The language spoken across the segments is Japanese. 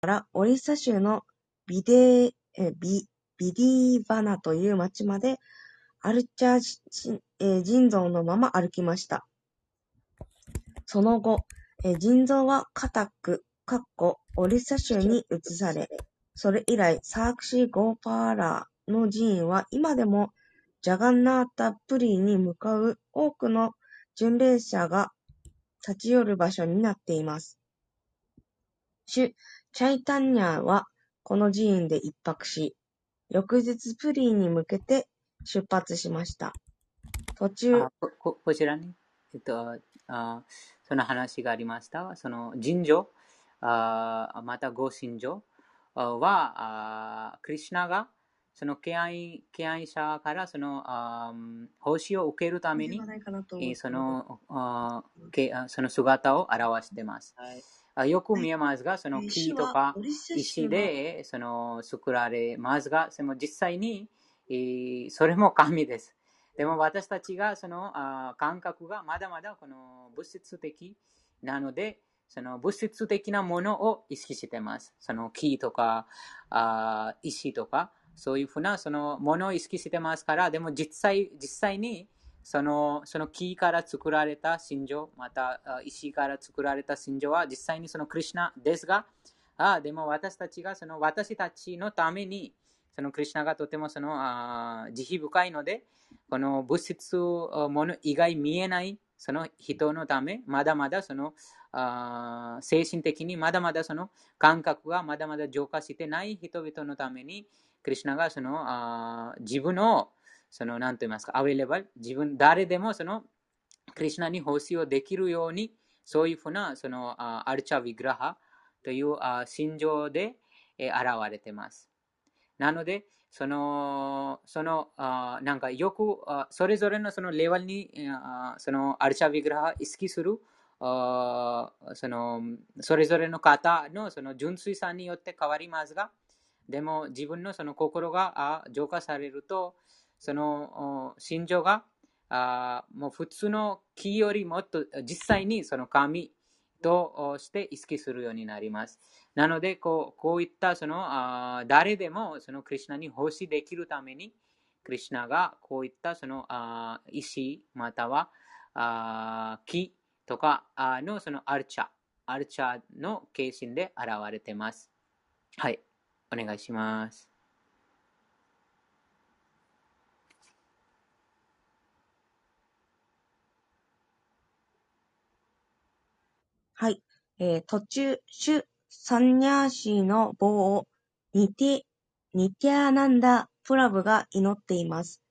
からオリッサ州のビデビビディバナという町までアルチャー人像のまま歩きました。その後、人像はカタック、オリッサ州に移され、それ以来、サークシー・ゴーパーラーの寺院は今でもジャガンナータ・プリーに向かう多くの巡礼者が立ち寄る場所になっています。主チャイタンニャーはこの寺院で一泊し、翌日プリーに向けて出発しました。途中、ここちらに、えっと、あその話がありました。その神女、あまたご神女は、あクリュナがその敬愛敬愛者からそのあ奉仕を受けるためにそのあその姿を表しています。はい、よく見えますが、その木とか石でその作られますが、その実際にそれも神です。でも私たちがその感覚がまだまだこの物質的なので、その物質的なものを意識しています。その木とかあ石とか、そういうふうなそのものを意識してますから、でも実際実際にそのその木から作られた真珠、また石から作られた真珠は実際にそのクリュナですが、あでも私たちがその私たちのためにそのクリュナがとてもそのあ慈悲深いので、この物質もの以外見えないその人のため、まだまだそのあ精神的にまだまだその感覚がまだまだ浄化してない人々のために、クリュナがそのあ自分のその何と言いますか、アウェレバル、自分、誰でもそのクリュナに奉仕をできるように、そういうふうなそのアルチャ・ヴィグラハという心情で現れています。なので、その、その、あなんかよく、それぞれのそのレベルに、そのアルチャビグラハ意識する、あその、それぞれの方のその純粋さによって変わりますが、でも自分のその心が浄化されると、その心情があもう普通の木よりもっと実際にその神として意識するようになります。なのでこう、こういったそのあ誰でもそのクリュナに奉仕できるために、クリュナがこういったそのあ石またはあ木とかのそのアルチャ、アルチャの形身で現れてます。はい、お願いします。はい。えー、途中、主サンニャーシーの棒をニティ、ニティアナンダ・プラブが祈っています。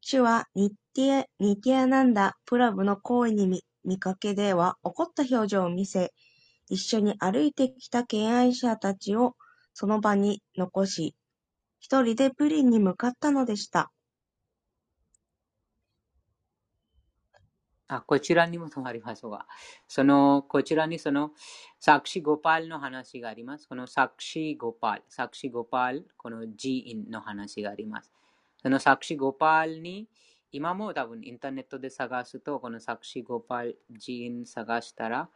主はニティア、ニティアナンダ・プラブの行為に見見かけでは怒った表情を見せ、一緒に歩いてきた敬愛者たちをその場に残し、一人でプリンに向かったのでした。あこちらにもありますが、その、こちらにその、サクシゴパールの話があります。このサクシゴパール、サクシゴパール、この寺院の話があります。そのサクシゴパールに、今も多分インターネットで探すと、このサクシゴパール寺院探したら、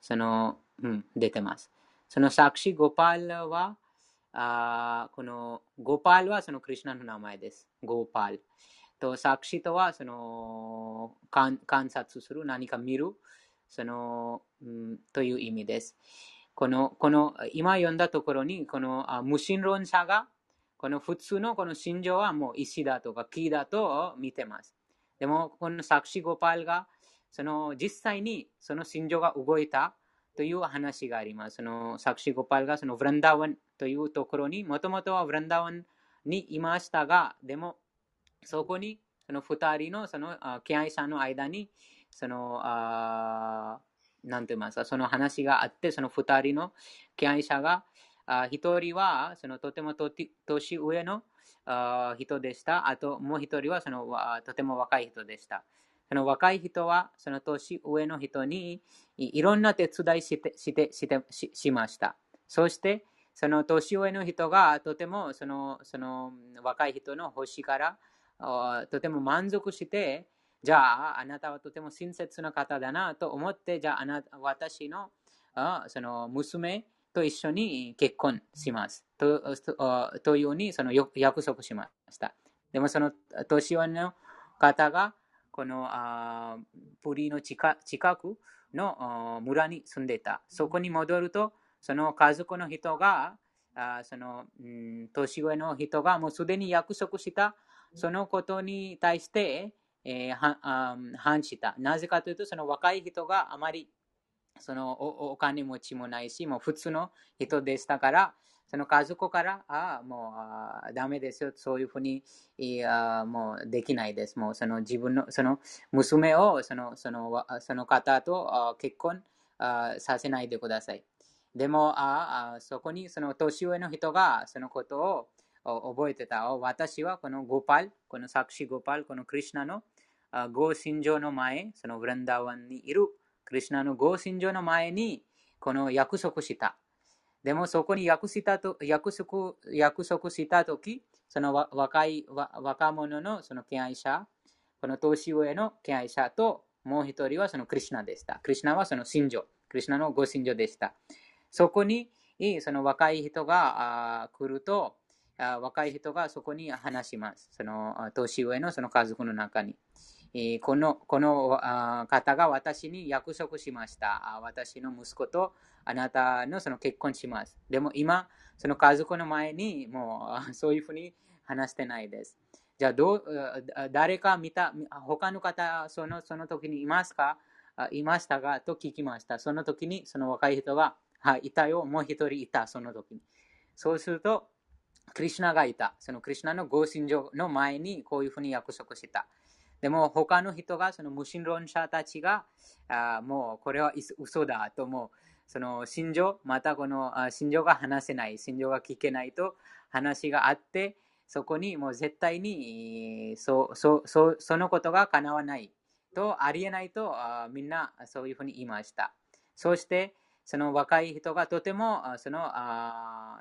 その、うん、出てます。そのサクシゴパールは、あこのゴパールはそのクリュナの名前です。ゴパール。と、サクシとはその観察する、何か見る、その、うん、という意味です。この、この、今読んだところに、この無神論者が、この普通のこの心情はもう石だとか木だと見てます。でも、このサクシゴパールが、その実際にその心情が動いたという話があります。そのサクシゴパールがそのブランダワンというところに、もともとはブランダワンにいましたが、でもそこに、その二人の、その、敬愛者の間に、その、あなんて言いますか、その話があって、その二人の敬愛者が、一人は、そのとてもと年上の人でした。あと、もう一人は、その、とても若い人でした。その若い人は、その年上の人にいろんな手伝いしてしてしてししました。そして、その年上の人がとてもそのその若い人の星からとても満足して、じゃあ、あなたはとても親切な方だなと思って、じゃあ、あなた私のその娘と一緒に結婚します。とというようにその約束しました。でもその年寄りの方がこのあプリの近近くの村に住んでた。そこに戻ると、その家族の人が、あその、うん、年上の人がもうすでに約束したそのことに対して、えー、反した。なぜかというと、その若い人があまりそのお金持ちもないし、もう普通の人でしたから、その家族から、ああ、もうあダメですよ、そういうふうにいやもうできないです。もうその自分の、その娘をそのそのその方と結婚あさせないでください。でもああ、そこにその年上の人がそのことを覚えてた？私はこのゴパル、このサクシゴパル、このクリュナのゴーシンジョの前、そのブランダーワンにいるクリュナのゴーシンジョの前にこの約束した。でもそこに約したと約束約束したとき、その若い若者のその敬愛者、この年上の敬愛者と、もう一人はそのクリュナでした。クリュナはその信条、クリュナのご信条でした。そこに、その若い人が来ると、若い人がそこに話します。その年上のその家族の中に。このこの方が私に約束しました。私の息子とあなたのその結婚します。でも今、その家族の前にもうそういうふうに話してないです。じゃあどう、誰か見た、他の方、そのその時にいますか？いましたがと聞きました。その時にその若い人が、はい、いたよ、もう一人いた、その時に。そうすると、クリュナがいた。そのクリュナの合心情の前にこういうふうに約束した。でも他の人が、その無神論者たちが、あもうこれは嘘だと思う。その心情、またこの心情が話せない、心情が聞けないと話があって、そこにもう絶対にそそそそのことが叶わないとありえないとみんなそういうふうに言いました。そしてその若い人がとてもその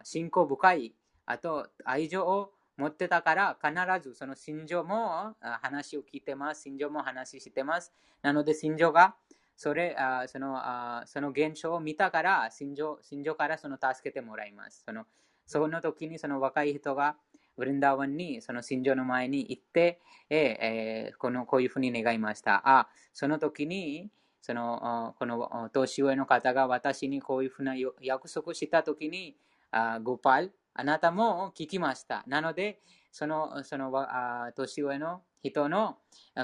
信仰深い、あと愛情を持ってたから必ずその心情も話を聞いてます。心情も話してます。なので心情がそれあそのあその現象を見たから、心情心情からその助けてもらいます。そのその時にその若い人がブリンダーワンにその心情の前に行って、ええー、このこういうふうに願いました。あその時にそのこの年上の方が私にこういうふうな約束した時に、あゴパル、あなたも聞きました。なので、そのそのあ年上の人の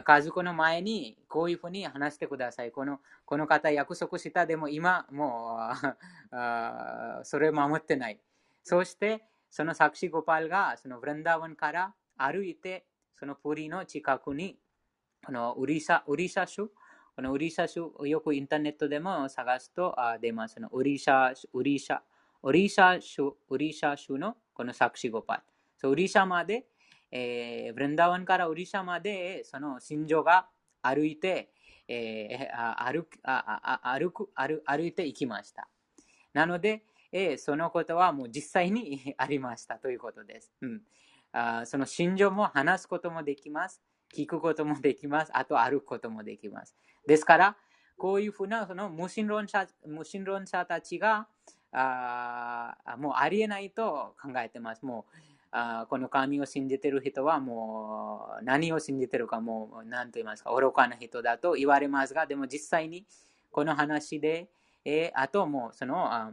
家族の前にこういうふうに話してください。このこの方約束した、でも今もうあそれを守ってない。そして、そのサクシゴパールがそのブランダーワンから歩いて、そのプリの近くに、このウリシャ、ウリシャ州、このウリシャ州、よくインターネットでも探すとあ出ます。ウリシャ、ウリシャ、ウリシャ州、ウリシャ州のこのサウリシャ州のこのサクシゴパル。そウリシャまでえー、ブレンダワンからオリシャまでその心情が歩いて、えー、歩歩く歩歩いていきました。なので、えー、そのことはもう実際にありましたということです。うん、あその心情も話すこともできます。聞くこともできます。あと歩くこともできます。ですから、こういうふうなその無神論者無神論者たちがあもうありえないと考えてます。もうあこの神を信じてる人はもう何を信じてるかもう何と言いますか愚かな人だと言われますがでも実際にこの話で、えー、あともうそのあ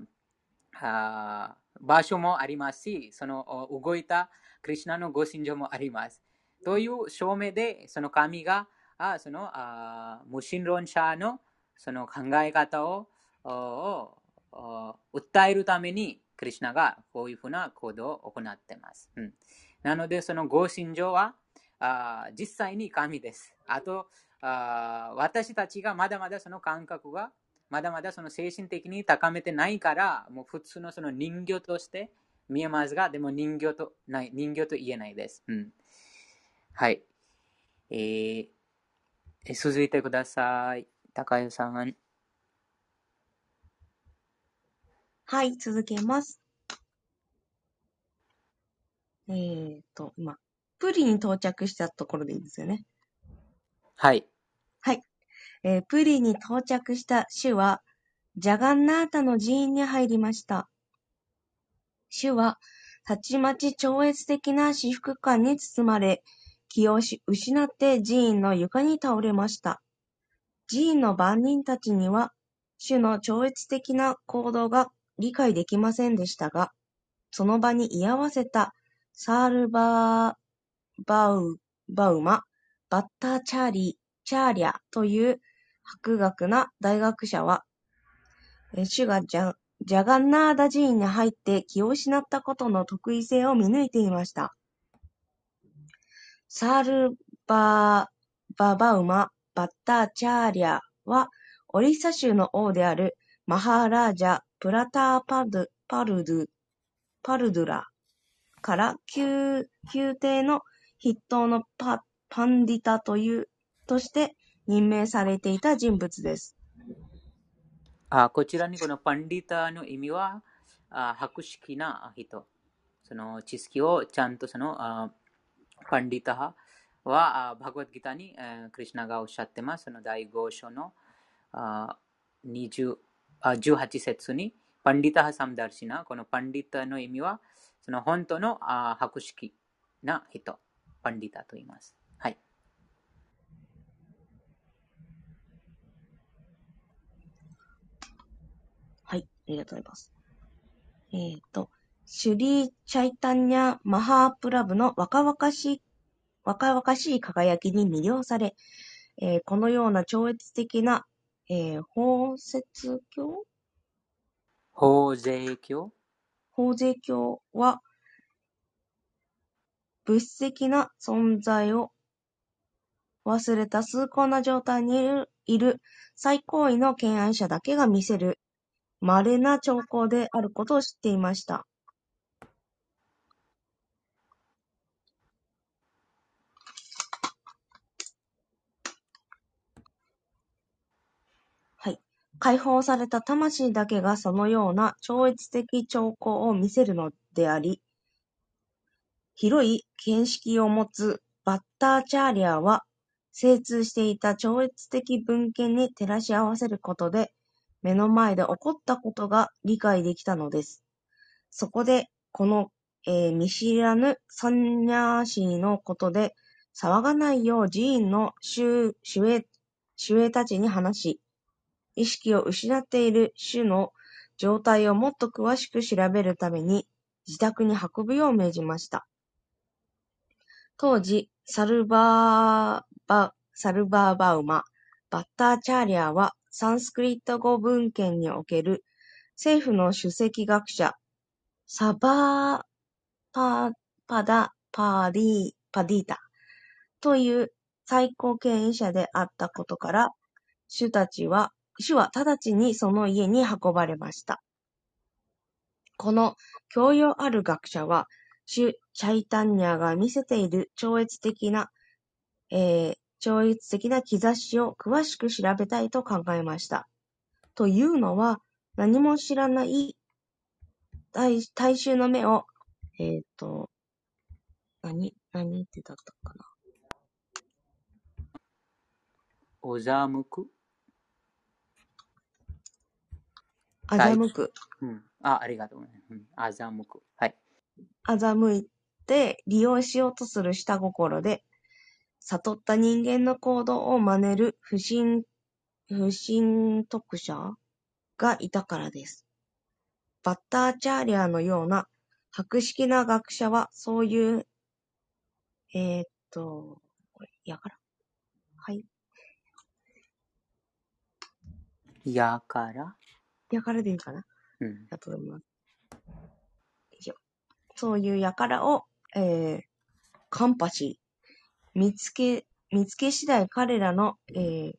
あ場所もありますしその動いたクリュナのご信条もありますという証明でその神があそのあ無神論者のその考え方を訴えるためにクリュナがこういうふうな行動を行っています。うん、なので、その合心情はあ実際に神です。あとあ、私たちがまだまだその感覚がまだまだその精神的に高めてないから、もう普通のその人形として見えますが、でも人形とない人形と言えないです。うん、はい。えー、続いてください。高代さん。はい、続けます。えーと、今、プリに到着したところでいいですよね。はい。はい。えープリに到着した主は、ジャガンナータの寺院に入りました。主は、たちまち超越的な至福感に包まれ、気を失って寺院の床に倒れました。寺院の番人たちには、主の超越的な行動が理解できませんでしたが、その場に居合わせたサールバーバウバウマ、バッターチャーリチャーリャという博学な大学者は、主がジャジャガンナーダ寺院に入って気を失ったことの特異性を見抜いていました。サールバーババウマ・バッターチャーリャは、オリサ州の王であるマハーラージャ・プラターパルパルドゥパルドラから宮宮廷の筆頭のパパンディタという、として任命されていた人物です。あこちらにこのパンディタの意味は、あ博識な人。その知識をちゃんとそのあパンディタは、バグワッドギターに、えー、クリュナがおっしゃってます。その第5章のあ20 18節に、パンディタハサムダルシナ。このパンディタの意味は、その本当のあ博識な人。パンディタと言います。はい。ありがとうございます。えっ、ー、と、シュリー・チャイタンニャ・マハープラブの若々しい、若々しい輝きに魅了され、えー、このような超越的な、えー、法説教法税教法税教は、物質的な存在を忘れた崇高な状態にいる最高位の敬愛者だけが見せる稀な兆候であることを知っていました。はい。解放された魂だけがそのような超越的兆候を見せるのであり、広い見識を持つバッターチャーリアは、精通していた超越的文献に照らし合わせることで、目の前で起こったことが理解できたのです。そこで、この、えー、見知らぬサンニャーシーのことで、騒がないよう寺院の主主主衛たちに話し、意識を失っている主の状態をもっと詳しく調べるために自宅に運ぶよう命じました。当時、サルバーバ、サルバーバウマ、バッターチャーリアはサンスクリット語文献における政府の首席学者、サバーパパダパーディパディータという最高権威者であったことから、主たちは、主は直ちにその家に運ばれました。この教養ある学者は、主チャイタンニャが見せている超越的な、えー、超越的な兆しを詳しく調べたいと考えました。というのは、何も知らない大大衆の目を、えっ、ー、と、何、何ってだったかな。おざむく？あざむく。うん。あ、ありがとう、うん。あざむく。はい。あざむいて利用しようとする下心で、悟った人間の行動を真似る不審、不審特者がいたからです。バッターチャーリアのような博識な学者はそういう、えー、っと、これ、やから。はい。やから？やからでいいかな？うん。ありがとうございます。以上。そういうやからを、えー、カンパシー。見つけ、見つけ次第彼らの、えー、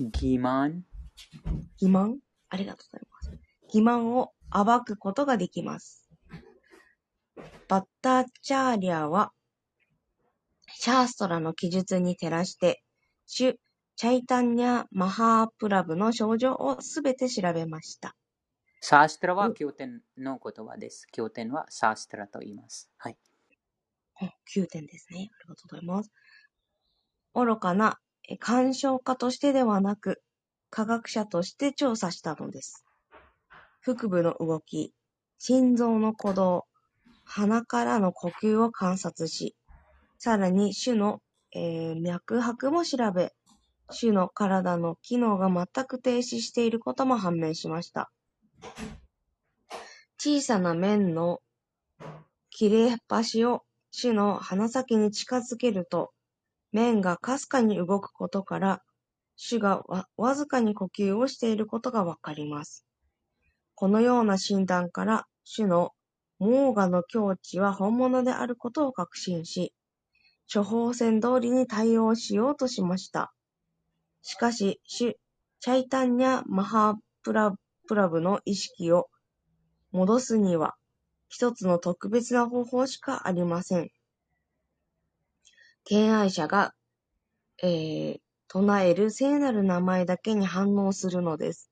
欺瞞？欺瞞？ありがとうございます。欺瞞を暴くことができます。バッターチャーリアは、シャーストラの記述に照らして、シュ・チャイタンニャ・マハープラブの症状をすべて調べました。サーストラは経典の言葉です。経典はサーストラと言います。はい。9点ですね。ありがとうございます。愚かな鑑賞家としてではなく、科学者として調査したのです。腹部の動き、心臓の鼓動、鼻からの呼吸を観察し、さらに主の、えー、脈拍も調べ、主の体の機能が全く停止していることも判明しました。小さな面の切れ端を主の鼻先に近づけると、面がかすかに動くことから、主がわずかに呼吸をしていることがわかります。このような診断から、主のモーガの境地は本物であることを確信し、処方箋通りに対応しようとしました。しかし、主、チャイタンニャ・マハプラプラブの意識を戻すには、一つの特別な方法しかありません。敬愛者が、えー、唱える聖なる名前だけに反応するのです。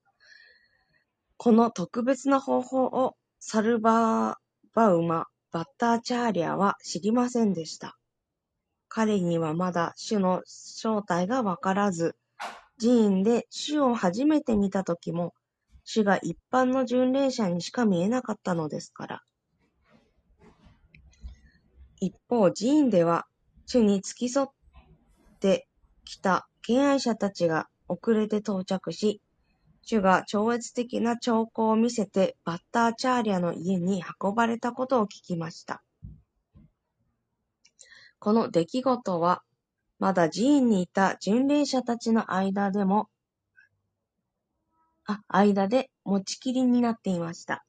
この特別な方法をサルバーバウマ・バッターチャーリアは知りませんでした。彼にはまだ主の正体がわからず、寺院で主を初めて見た時も、主が一般の巡礼者にしか見えなかったのですから。一方、寺院では、主に付き添ってきた敬愛者たちが遅れて到着し、主が超越的な兆候を見せてバッターチャーリアの家に運ばれたことを聞きました。この出来事は、まだ寺院にいた巡礼者たちの間でも、あ、間で持ちきりになっていました。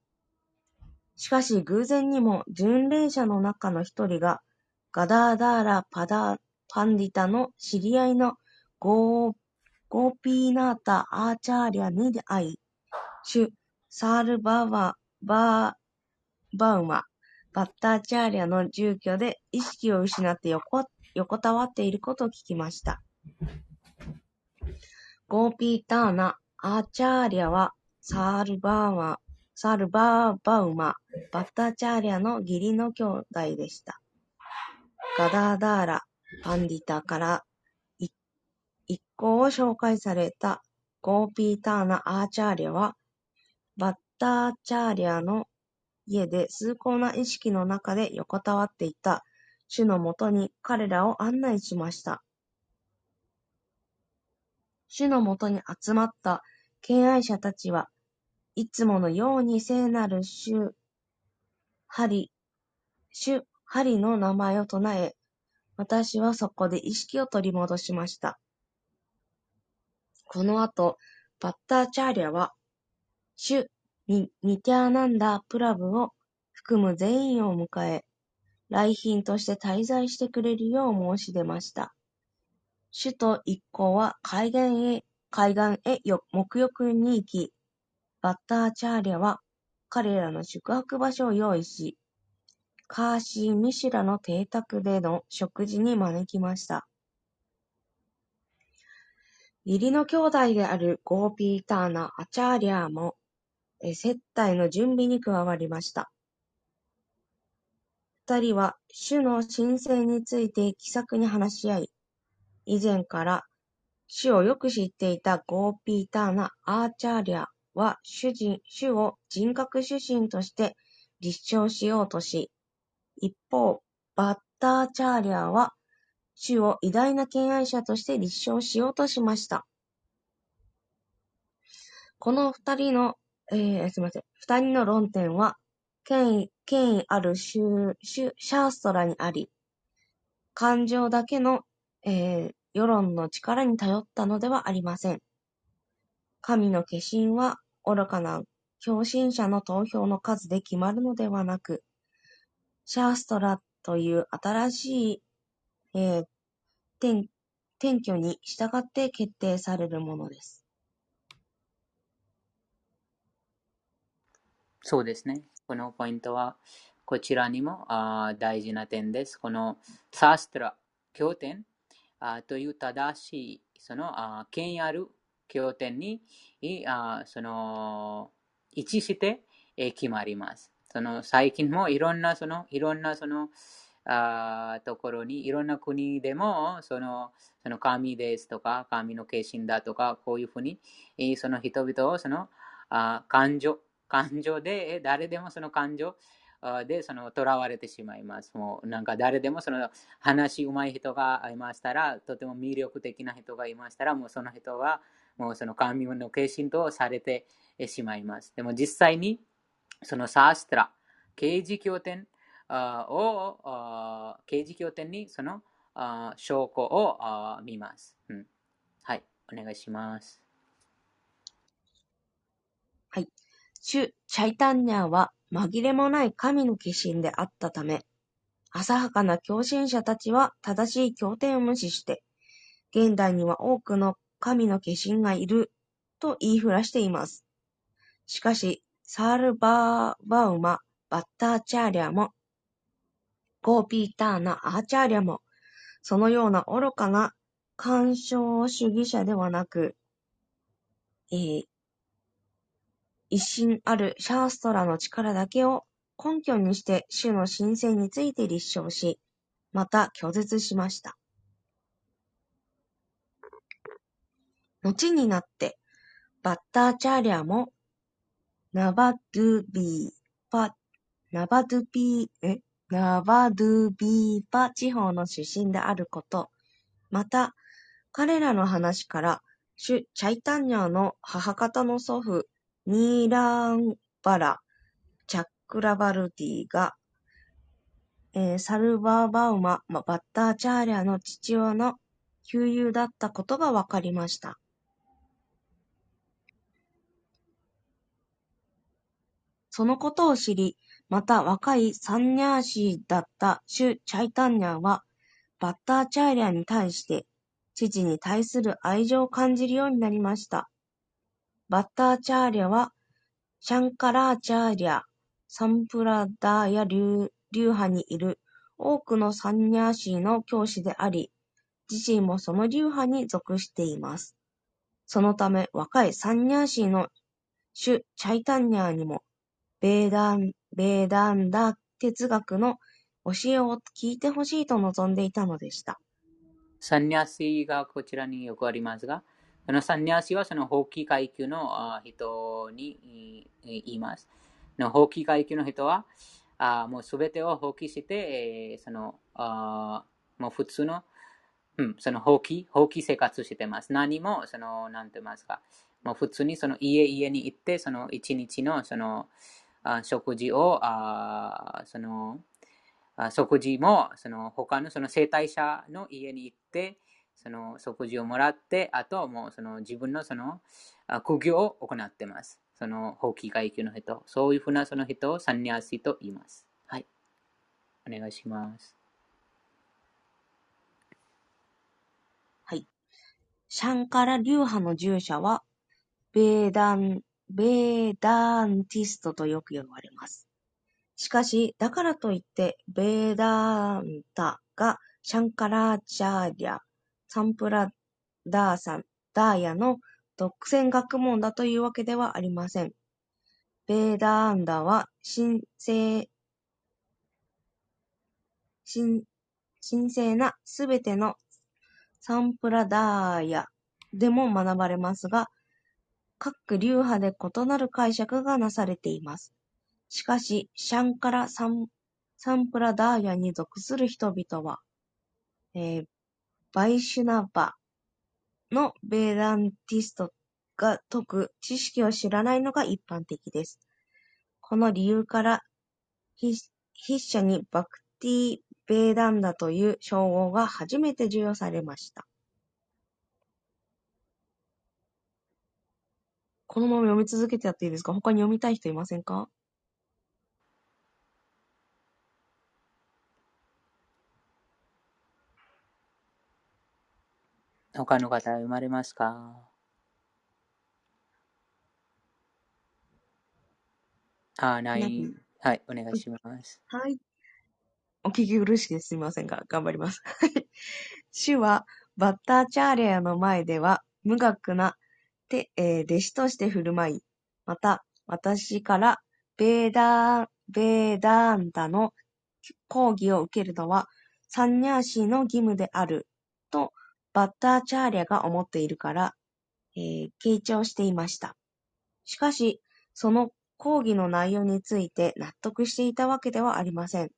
しかし偶然にも巡礼者の中の一人が、ガダーダーラ・パダー・パンディタの知り合いのゴーゴーピーナータ・アーチャーリャに出会い、シュ・サールバーバーバウマ、バッターチャーリャの住居で意識を失って横横たわっていることを聞きました。ゴーピーターナ・アーチャーリャはサールバーマ、サールバーバウマ、バッターチャーリャの義理の兄弟でした。ガダーダーラ、パンディタから一行を紹介されたゴーピーターナ・アーチャーリャは、バッターチャーリャの家で崇高な意識の中で横たわっていた主のもとに彼らを案内しました。主のもとに集まった敬愛者たちは、いつものように聖なる主、ハリ、主、ハリの名前を唱え、私はそこで意識を取り戻しました。この後、バッターチャーリャは、シュ・ニニティアナンダ・プラブを含む全員を迎え、来賓として滞在してくれるよう申し出ました。首都一行は海岸へ、海岸へ沐浴に行き、バッターチャーリャは彼らの宿泊場所を用意し、カーシー・ミシュラの邸宅での食事に招きました。義理の兄弟であるゴーピーターナ・アチャーリャーも、接待の準備に加わりました。二人は主の神聖について気さくに話し合い、以前から主をよく知っていたゴーピーターナ・アーチャーリャは主人主を人格主神として立証しようとし、一方、バッターチャーリャは主を偉大な敬愛者として立証しようとしました。この二人の、えー、すみません。二人の論点は、権威、権威あるシュシャーストラにあり、感情だけの、えー、世論の力に頼ったのではありません。神の化身は愚かな共振者の投票の数で決まるのではなく、シャーストラという新しいえー、転居に従って決定されるものです。そうですね。このポイントは、こちらにもあ大事な点です。このサーストラ、経典あという正しい、その権威ある経典にあその一致して決まります。その最近もいろんなそのいろんなそのあところに、いろんな国でも、その、その神ですとか、神の化身だとか、こういうふうに、その人々をそのあ感情、感情で、誰でもその感情でその囚われてしまいます。もうなんか誰でもその話うまい人がいましたら、とても魅力的な人がいましたら、もうその人はもうその神の化身とされてしまいます。でも実際にそのサーストラ、刑事経典を、刑事経典にその証拠を見ます、うん。はい、お願いします。はい。主チャイタンニャーは紛れもない神の化身であったため、浅はかな狂信者たちは正しい経典を無視して、現代には多くの神の化身がいると言いふらしています。しかし、サールバーバウマ・バッターチャーリャーも、ゴーピーターナ・アーチャーリャーも、そのような愚かな干渉主義者ではなく、えー、一心あるシャーストラの力だけを根拠にして主の神聖について立証し、また拒絶しました。後になって、バッターチャーリャも、ナバドゥビーパ、ナバドゥビー、え？ナバドゥビーパ地方の出身であること、また、彼らの話から、主チャイタンニャーの母方の祖父、ニーランバラ・チャックラバルディが、えー、サルバーバウマ、バッターチャーリャの父親の旧友だったことが分かりました。そのことを知り、また若いサンニャーシーだったシュ・チャイタンニャーは、バッターチャーリャに対して、父に対する愛情を感じるようになりました。バッターチャーリャは、シャンカラーチャーリャ、サンプラダーや流派にいる多くのサンニャーシーの教師であり、自身もその流派に属しています。そのため、若いサンニャーシーの主チャイタンニャーにも、ベーダン、ベーダンダ哲学の教えを聞いてほしいと望んでいたのでした。サンニャーシーがこちらによくありますが、そのサンニャーシはその法規階級の人に言います。法規階級の人は、あもうすべてを放棄して、えー、そのあもう普通の、うん、その放棄、放棄生活してます。何も、その、なんて言いますか、もう普通にその家々に行って、その一日のそのあ食事を、あそのあ食事もその他のその生体者の家に行って、その食事をもらって、あとはもうその自分のその苦行を行ってます。その法規階級の人。そういうふうなその人をサンニャーシと言います。はい。お願いします。はい。シャンカラ流派の従者は、ベーダン、ベーダンティストとよく呼ばれます。しかし、だからといって、ベーダンタがシャンカラチャーリャサンプラダーサン、ダーヤの独占学問だというわけではありません。ベーダーンダは神聖、神神聖なすべてのサンプラダーヤでも学ばれますが、各流派で異なる解釈がなされています。しかし、シャンカラサンサンプラダーヤに属する人々は、えー、バイシュナバのベーダンティストが解く知識を知らないのが一般的です。この理由から、筆者にバクティ・ベーダンダという称号が初めて授与されました。このまま読み続けてやっていいですか？他に読みたい人いませんか？他の方生まれますか？あ、ない。はい、お願いします。はい。お聞き苦しいです。すみませんが、頑張ります。主は、バッターチャーレアの前では、無学な、てえー、弟子として振る舞い、また、私から、ベーダー、ベーダーンダの講義を受けるのは、サンニャーシーの義務である、とバッターチャーリャが思っているから、えー、傾聴していました。しかし、その講義の内容について納得していたわけではありません。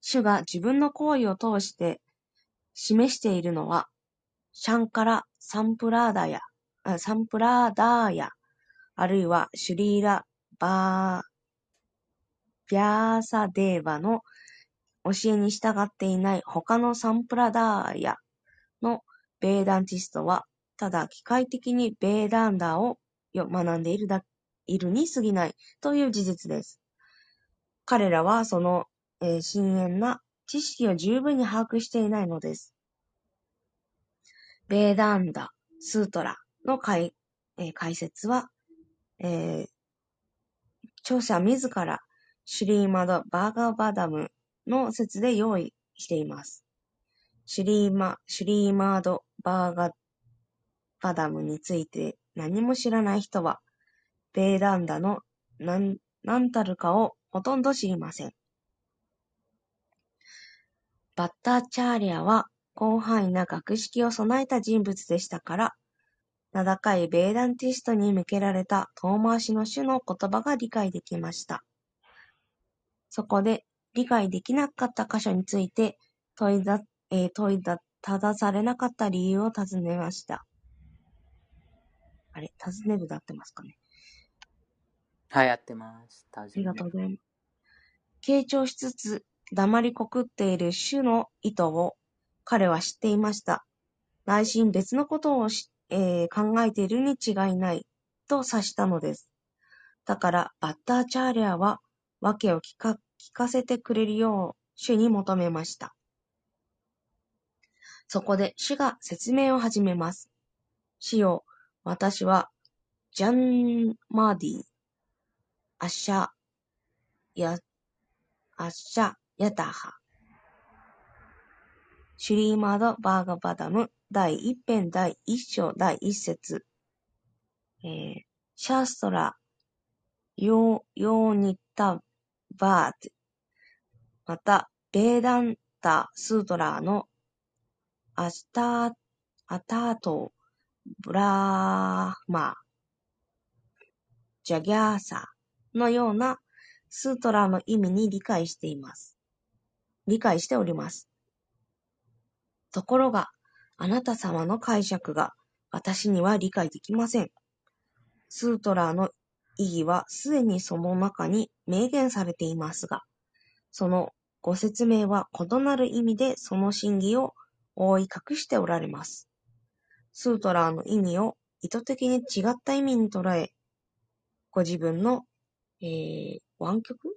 主が自分の行為を通して示しているのは、シャンカラ・サンプラーダヤ、サンプラーダーヤ、あるいはシュリーラ・バー、ビャーサデーバの教えに従っていない他のサンプラダーヤのベーダンティストは、ただ機械的にベーダンダーを学んでいるだいるに過ぎないという事実です。彼らはその、えー、深遠な知識を十分に把握していないのです。ベーダンダ、スートラの解,、えー、解説は、えー、著者自らシュリーマド・バーガーバダムの説で用意しています。シュリーマ、シュリーマード・バーガバダムについて何も知らない人は、ベーダンダの何何たるかをほとんど知りません。バッターチャーリアは広範囲な学識を備えた人物でしたから、名高いベーダンティストに向けられた遠回しの種の言葉が理解できました。そこで理解できなかった箇所について問い、問いだ、正されなかった理由を尋ねました。あれ、尋ねるだってますかね？はい、やってます。ありがとうございます。傾聴しつつ、黙りこくっている主の意図を彼は知っていました。内心別のことをえー、考えているに違いないと察したのです。だから、バッターチャーリアは訳を聞か聞かせてくれるよう主に求めました。そこで主が説明を始めます。主よ、私はジャン・マーディ、アッシャ、や、アッシャ、ヤタハ、シュリーマード・バーガバダム第一編第一章第一節、えー、シャーストラ、ヨーニッタ・バーテ、また、ベーダンタ・スートラーのアスタ、アタート、ブラーマジャギャーサのようなスートラーの意味に理解しています。理解しております。ところが、あなた様の解釈が私には理解できません。スートラーの意義はすでにその中に明言されていますが、そのご説明は異なる意味でその真偽を覆い隠しておられます。スートラーの意味を意図的に違った意味に捉え、ご自分の、えー、湾曲？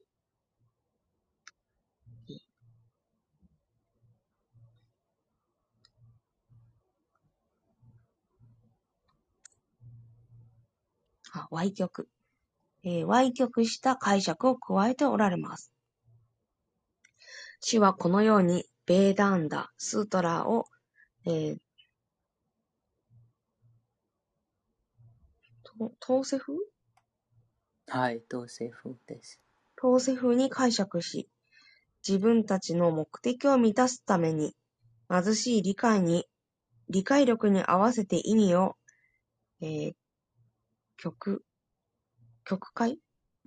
あ、歪曲。えー、歪曲した解釈を加えておられます。詩はこのように、ベーダンダ、スートラーを、えー、統制風？はい、統制風です。統制風に解釈し、自分たちの目的を満たすために、貧しい理解に、理解力に合わせて意味を、えー、曲、曲解？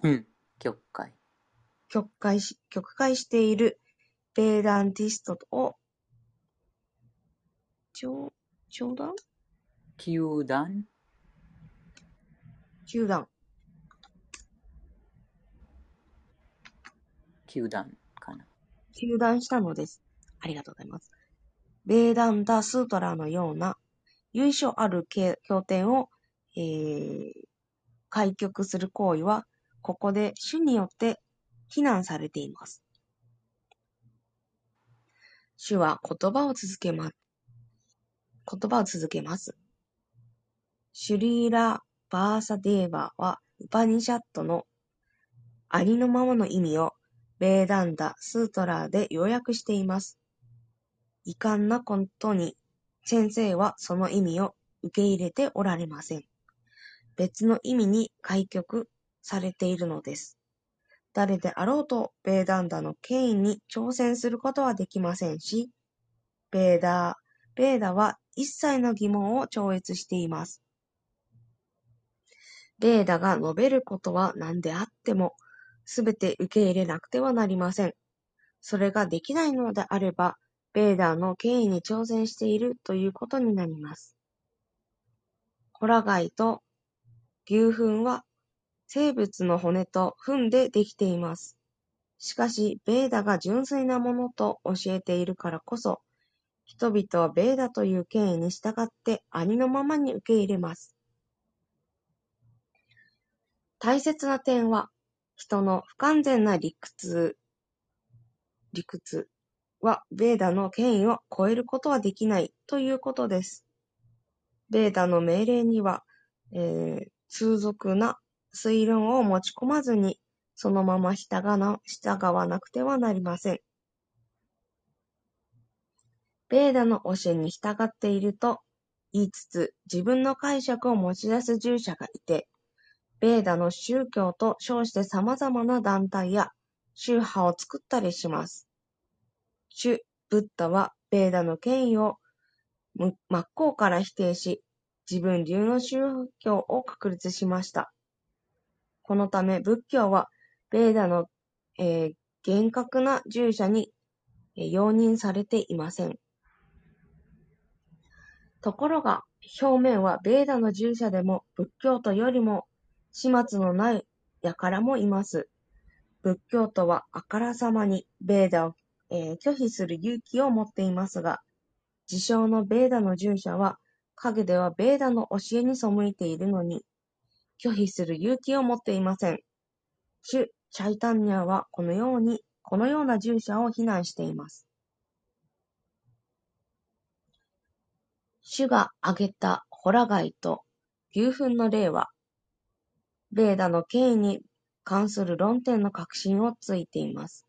うん、曲解。曲解し、曲解しているベーダンティストを、冗冗談球団？球団。球団かな。球団したのです。ありがとうございます。ベーダンダ・スートラのような由緒ある経典を、えー、開局する行為は、ここで主によって非難されています。主は言葉を続けます。言葉を続けます。シュリーラ・バーサデーバは、ウパニシャットのありのままの意味を、ベーダンダ・スートラーで要約しています。遺憾なことに、先生はその意味を受け入れておられません。別の意味に開局されているのです。誰であろうとベーダンダの権威に挑戦することはできませんし、ベーダー、ベーダは一切の疑問を超越しています。ベーダが述べることは何であっても、すべて受け入れなくてはなりません。それができないのであれば、ベーダーの権威に挑戦しているということになります。ホラ貝と牛糞は生物の骨と糞でできています。しかし、ベーダが純粋なものと教えているからこそ、人々はベーダという権威に従ってありのままに受け入れます。大切な点は、人の不完全な理屈、理屈はベーダの権威を超えることはできないということです。ベーダの命令には、えー、通俗な推論を持ち込まずに、そのまま従わなくてはなりません。ベーダの教えに従っていると言いつつ、自分の解釈を持ち出す従者がいて、ベーダの宗教と称して様々な団体や宗派を作ったりします。主ブッダはベーダの権威を真っ向から否定し、自分流の宗教を確立しました。このため仏教はベーダの、えー、厳格な従者に、えー、容認されていません。ところが、表面はベーダの従者でも仏教徒よりも始末のない輩もいます。仏教徒はあからさまにベーダを、えー、拒否する勇気を持っていますが、自称のベーダの従者は陰ではベーダの教えに背いているのに、拒否する勇気を持っていません。主チャイタンニャーはこのように、このような従者を非難しています。主が挙げたホラ貝と牛糞の例は、ベーダの権威に関する論点の核心をついています。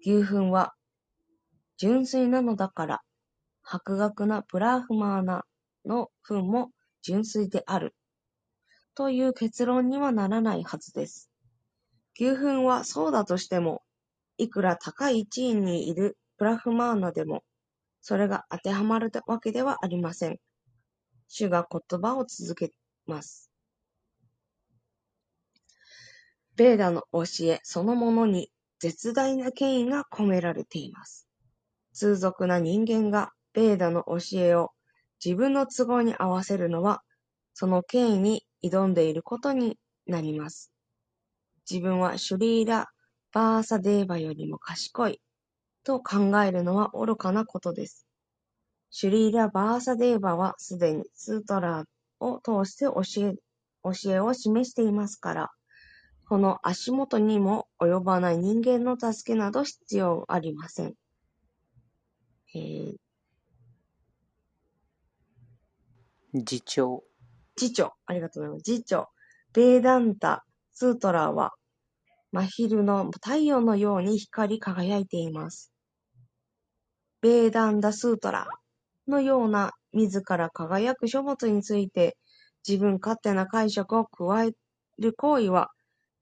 牛糞は純粋なのだから、博学なプラーフマーナの糞も純粋であるという結論にはならないはずです。牛糞はそうだとしても、いくら高い地位にいるプラフマーナでも、それが当てはまるわけではありません。主が言葉を続けます。ベーダの教えそのものに絶大な権威が込められています。通俗な人間がベーダの教えを自分の都合に合わせるのは、その権威に挑んでいることになります。自分はシュリーラ・バーサデーバよりも賢いと考えるのは愚かなことです。シュリーラ・バーサデーバはすでにスートラを通して教え教えを示していますから、この足元にも及ばない人間の助けなど必要ありません。えー、次長。次長。ありがとうございます。次長。ベーダンタ、スートラは、真昼の太陽のように光り輝いています。ベーダンダスートラのような自ら輝く書物について自分勝手な解釈を加える行為は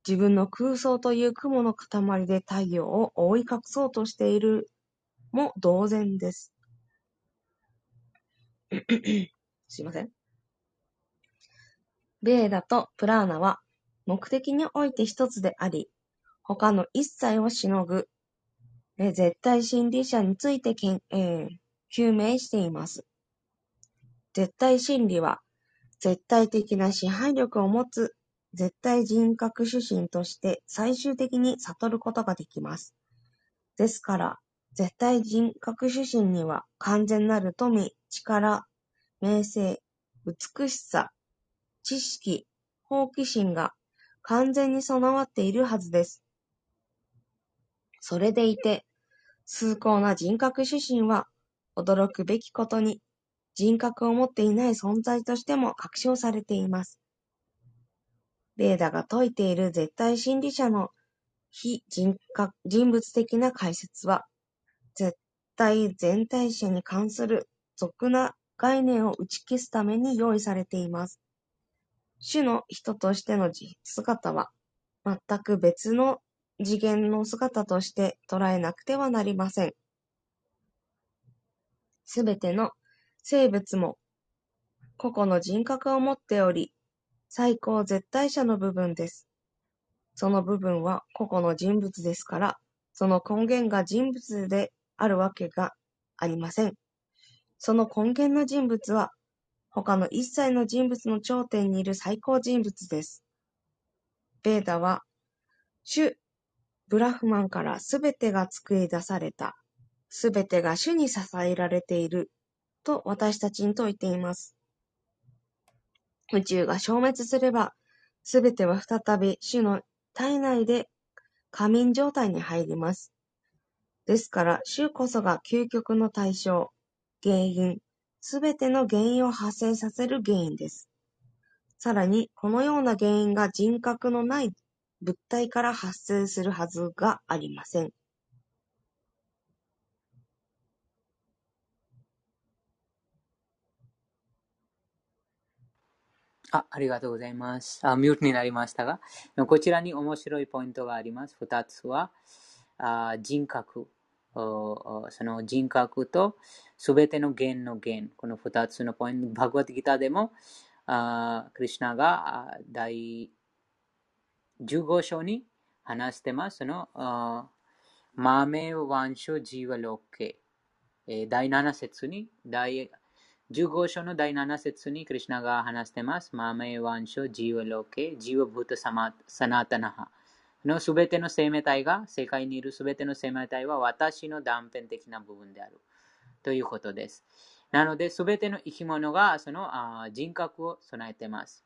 自分の空想という雲の塊で太陽を覆い隠そうとしているも同然です。すいません。ベーダとプラーナは目的において一つであり、他の一切をしのぐ、え絶対心理者についてけん、えー、究明しています。絶対心理は、絶対的な支配力を持つ絶対人格主神として最終的に悟ることができます。ですから、絶対人格主神には完全なる富、力、名声、美しさ、知識、好奇心が完全に備わっているはずです。それでいて、崇高な人格主神は、驚くべきことに、人格を持っていない存在としても確証されています。ベーダが説いている絶対真理者の非人格人物的な解説は、絶対全体者に関する俗な概念を打ち消すために用意されています。主の人としての姿は、全く別の次元の姿として捉えなくてはなりません。すべての生物も個々の人格を持っており、最高絶対者の部分です。その部分は個々の人物ですから、その根源が人物であるわけがありません。その根源の人物は、他の一切の人物の頂点にいる最高人物です。ベーダは、主ブラフマンからすべてが作り出された。すべてが主に支えられている。と私たちに説いています。宇宙が消滅すれば、すべては再び主の体内で仮眠状態に入ります。ですから、主こそが究極の対象、原因、すべての原因を発生させる原因です。さらに、このような原因が人格のない物体から発生するはずがありません。あありがとうございます。あミュートになりましたが、こちらに面白いポイントがあります。二つは、あ人格。その人格とすべての弦の弦。この二つのポイント、バグワッドギターでも、あクリュナが第15章に話してます。その、マメワンショジーワロッケ。第7節に、第15章の第7節にクリュナが話してます。マメワンショジーワロッケ、ジーワブータサナータナハ。のすべての生命体が、世界にいるすべての生命体は私の断片的な部分である。ということです。なので、すべての生き物がそのあ人格を備えています。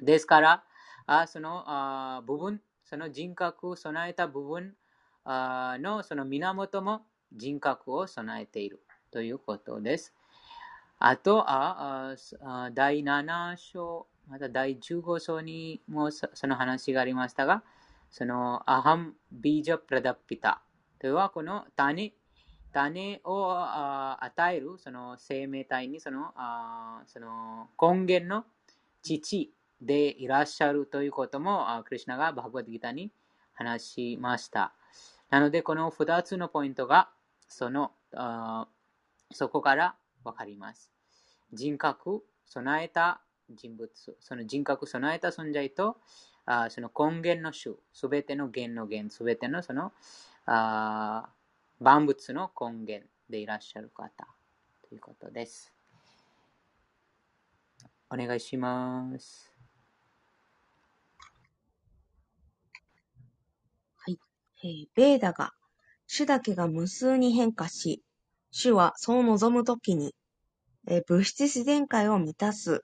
ですから、あそのあ部分、その人格を備えた部分あのその源も人格を備えているということです。あと、ああ第7章、また第15章にもその話がありましたが、そのアハンビージャプラダピタというのはこの種種を与えるその生命体にそのその根源の父でいらっしゃるということもクリュナがバーバディギタに話しました。なのでこの2つのポイントがそのそこからわかります。人格、備えた人物、その人格備えた存在とあその根源の種、すべての源の源、すべてのそのあ万物の根源でいらっしゃる方ということです。お願いします。はい。えー、ベーダが、種だけが無数に変化し、種はそう望むときに、えー、物質自然界を満たす、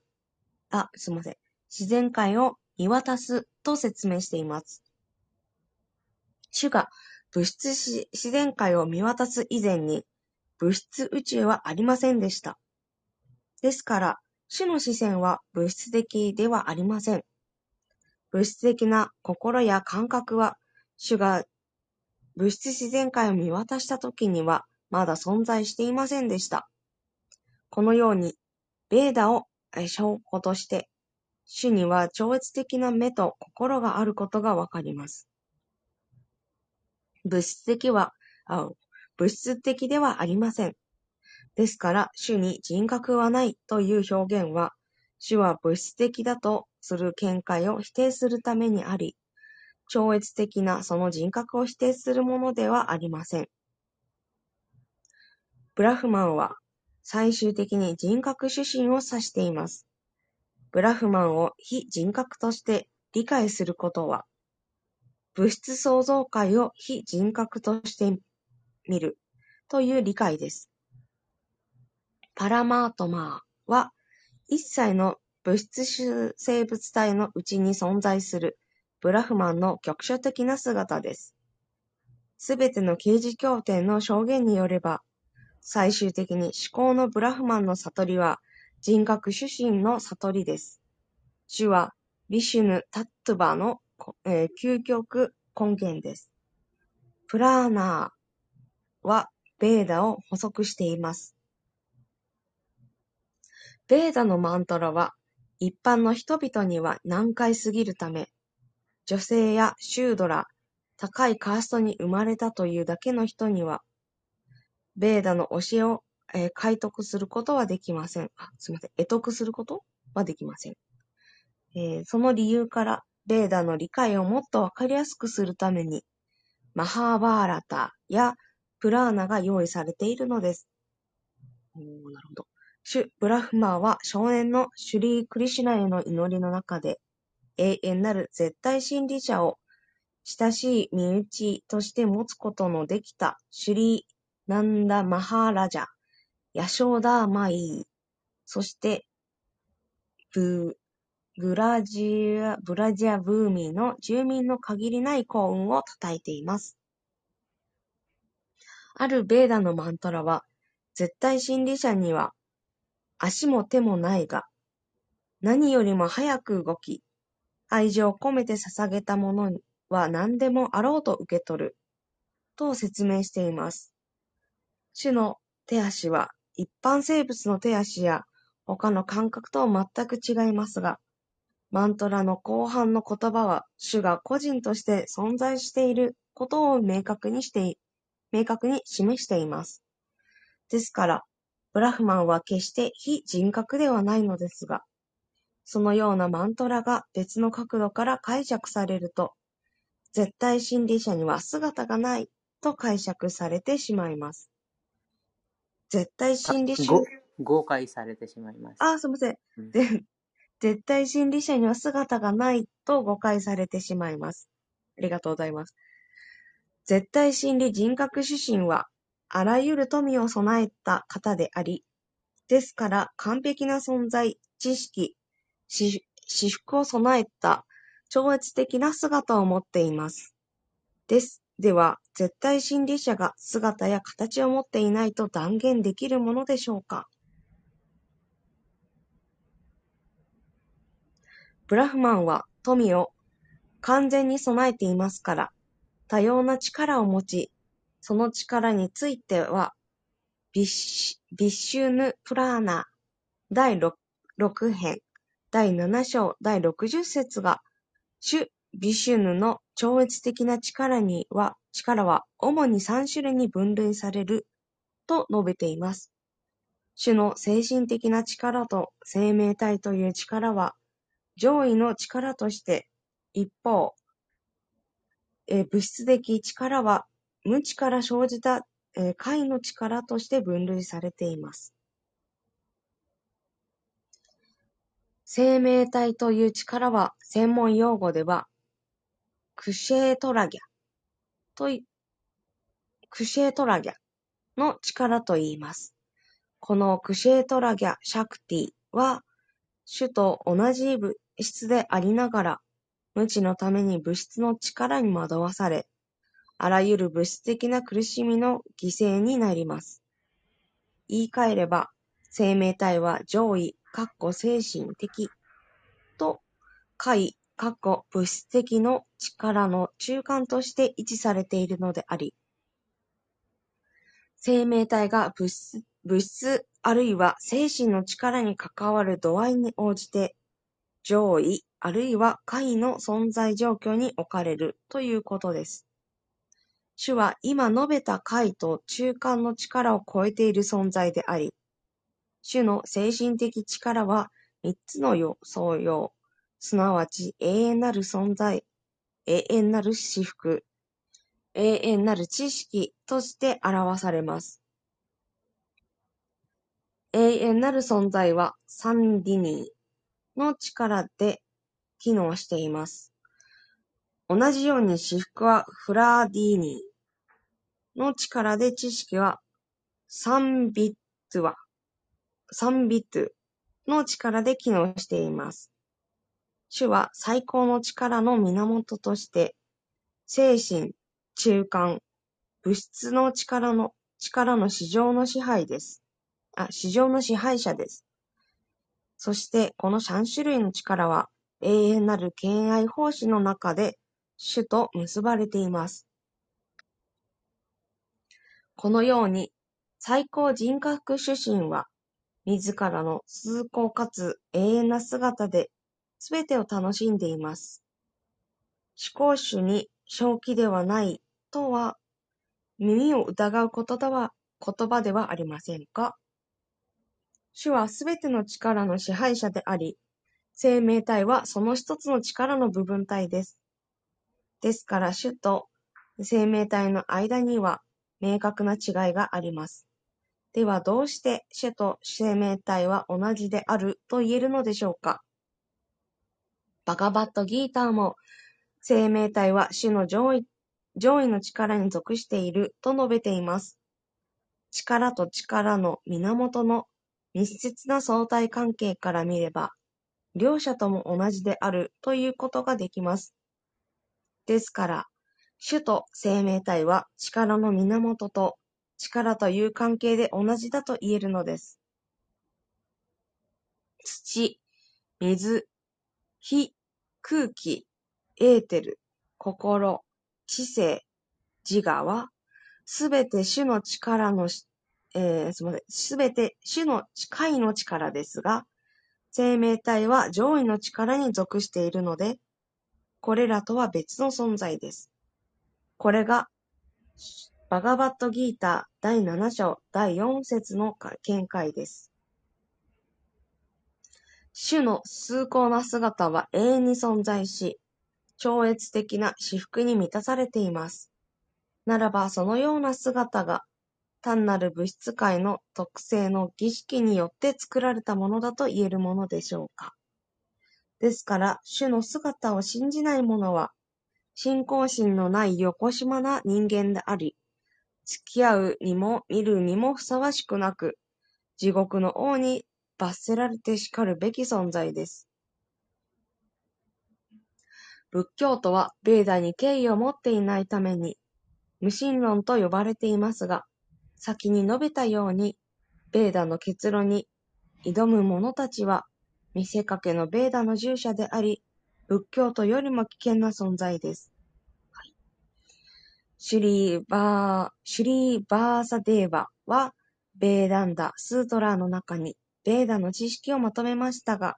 あ、すみません。自然界を見渡すと説明しています。主が物質自然界を見渡す以前に物質宇宙はありませんでした。ですから、主の視線は物質的ではありません。物質的な心や感覚は、主が物質自然界を見渡した時にはまだ存在していませんでした。このように、ベーダを証拠として主には超越的な目と心があることがわかります。物質的は、物質的ではありません。ですから、主に人格はないという表現は、主は物質的だとする見解を否定するためにあり、超越的なその人格を否定するものではありません。ブラフマンは最終的に人格主神を指しています。ブラフマンを非人格として理解することは、物質創造界を非人格として見るという理解です。パラマートマーは、一切の物質生物体のうちに存在するブラフマンの局所的な姿です。すべての刑事協定の証言によれば、最終的に思考のブラフマンの悟りは人格主神の悟りです。主はビシュヌ・タットバの、えー、究極根源です。プラーナーはベーダを補足しています。ベーダのマントラは一般の人々には難解すぎるため、女性やシュードラ、高いカーストに生まれたというだけの人には、ベーダの教えをえー、解読することはできません。あ、すみません。得得することはできません。えーその理由から、ベーダーの理解をもっとわかりやすくするために、マハーバーラタやプラーナが用意されているのです。おーなるほど。シュ・ブラフマーは少年のシュリー・クリシュナへの祈りの中で、永遠なる絶対真理者を親しい身内として持つことのできたシュリー・ナンダ・マハーラジャ、ヤショーダーマイ、そしてブブラジア、ブラジアブーミーの住民の限りない幸運を称えています。あるベーダのマントラは、絶対真理者には足も手もないが、何よりも早く動き、愛情を込めて捧げたものは何でもあろうと受け取る、と説明しています。種の手足は一般生物の手足や他の感覚とは全く違いますが、マントラの後半の言葉は種が個人として存在していることを明確にして、明確に示しています。ですから、ブラフマンは決して非人格ではないのですが、そのようなマントラが別の角度から解釈されると、絶対真理者には姿がないと解釈されてしまいます。絶対真理ご者、誤解されてしまいます。あ、すみません。うんで絶対真理者には姿がないと誤解されてしまいます。ありがとうございます。絶対真理人格主神は、あらゆる富を備えた方であり、ですから完璧な存在、知識、し私服を備えた超越的な姿を持っています。です。では、絶対真理者が姿や形を持っていないと断言できるものでしょうか？ブラフマンは富を完全に備えていますから、多様な力を持ち、その力については、ビッビッシュヌ・プラーナ。第 6, 6編。第7章。第60節が、主ビシュヌの超越的な力には、力は主に3種類に分類されると述べています。主の精神的な力と生命体という力は、上位の力として、一方、え物質的力は無知から生じた、えー解の力として分類されています。生命体という力は専門用語では、クシェートラギャとい、クシェートラギャの力と言います。このクシェートラギャ・シャクティは、種と同じ物質でありながら、無知のために物質の力に惑わされ、あらゆる物質的な苦しみの犠牲になります。言い換えれば、生命体は上位、かっこ精神的と下位、かっこ物質的の力の中間として位置されているのであり、生命体が物質あるいは精神の力に関わる度合いに応じて、上位あるいは下位の存在状況に置かれるということです。主は今述べた下位と中間の力を超えている存在であり、主の精神的力は三つの要素用、すなわち永遠なる存在、永遠なる私服、永遠なる知識として表されます。永遠なる存在はサンディニーの力で機能しています。同じように私服はフラーディーニーの力で知識はサンビットゥワ、サンビットの力で機能しています。主は最高の力の源として、精神、中間、物質の力の、力の市場の支配です。あ、市場の支配者です。そして、この3種類の力は、永遠なる敬愛奉仕の中で、主と結ばれています。このように、最高人格主神は、自らの崇高かつ永遠な姿で、すべてを楽しんでいます。思考主に正気ではないとは、耳を疑うことでは言葉ではありませんか？主はすべての力の支配者であり、生命体はその一つの力の部分体です。ですから主と生命体の間には明確な違いがあります。ではどうして主と生命体は同じであると言えるのでしょうか？バガバットギーターも生命体は主の上位上位の力に属していると述べています。力と力の源の密接な相対関係から見れば、両者とも同じであるということができます。ですから、主と生命体は力の源と力という関係で同じだと言えるのです。土、水、火、空気、エーテル、心、知性、自我は、すべて主の力の、えー、すみません。すべて主の界の力ですが、生命体は上位の力に属しているので、これらとは別の存在です。これが、バガバットギーター第7章第4節の見解です。主の崇高な姿は永遠に存在し、超越的な至福に満たされています。ならばそのような姿が単なる物質界の特性の儀式によって作られたものだと言えるものでしょうか。ですから、主の姿を信じない者は、信仰心のない横島な人間であり、付き合うにも見るにもふさわしくなく、地獄の王に罰せられてしかるべき存在です。仏教徒は、ベーダに敬意を持っていないために、無神論と呼ばれていますが、先に述べたように、ベーダの結論に挑む者たちは、見せかけのベーダの従者であり、仏教徒よりも危険な存在です。はい、シュリーバー、シュリーバーサデーバは、ベーダンダ、スートラーの中に、ベーダの知識をまとめましたが、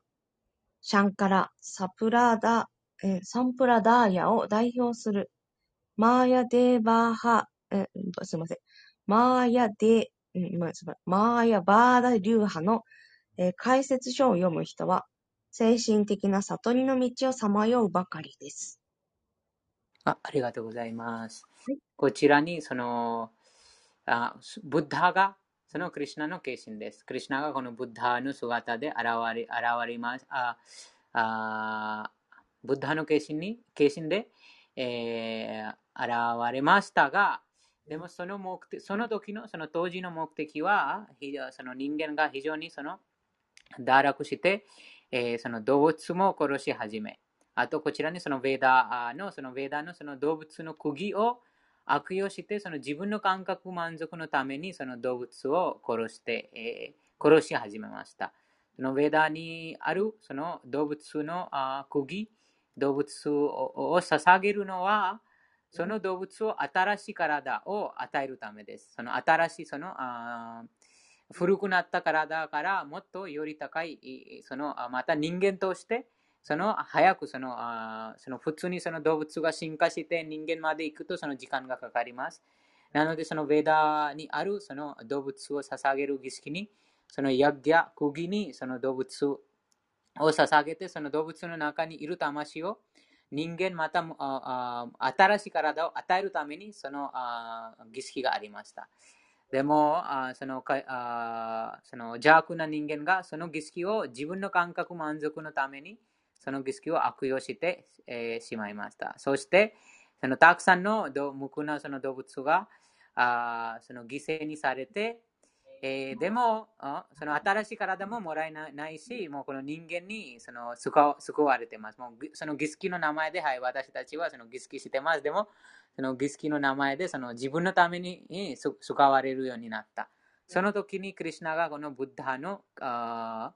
シャンカラ、サプラダ、えサンプラダーヤを代表するマーヤデーバーハ、えすみません。マーヤデ、今マーヤバーダ流派の、えー、解説書を読む人は、精神的な悟りの道をさまようばかりです。あありがとうございます。はい、こちらに、その、あブッダが、そのクリュナの化身です。クリュナがこのブッダの姿で現れ現れます。ああブッダの化身に化身で、えー、現れましたが、でもその目的、その時の、その当時の目的は、その人間が非常にその堕落して、えー、その動物も殺し始め、あとこちらにそのベーダの、そのベーダのその動物の釘を悪用して、その自分の感覚満足のためにその動物を殺して、えー、殺し始めました。そのベーダにあるその動物のあ釘、動物を捧げるのは、その動物を新しい体を与えるためです。その新しいそのあ古くなった体からもっとより高い、そのまた人間として、その早くそのあその普通にその動物が進化して人間まで行くとその時間がかかります。なのでそのベダにあるその動物を捧げる儀式に、そのヤギャ、クギにその動物を捧げて、その動物の中にいる魂を人間また新しい体を与えるためにその儀式がありました。でも、そのあその邪悪な人間がその儀式を自分の感覚満足のためにその儀式を悪用して、えしまいました。そして、そのたくさんの無垢なその動物があその犠牲にされて、えー、でも、その新しい体ももらえないし、もうこの人間にその救われてます。もうその儀式の名前で、はい、私たちはその儀式してます。でも、その儀式の名前でその自分のために救われるようになった。その時にクリュナがこのブッダのあ、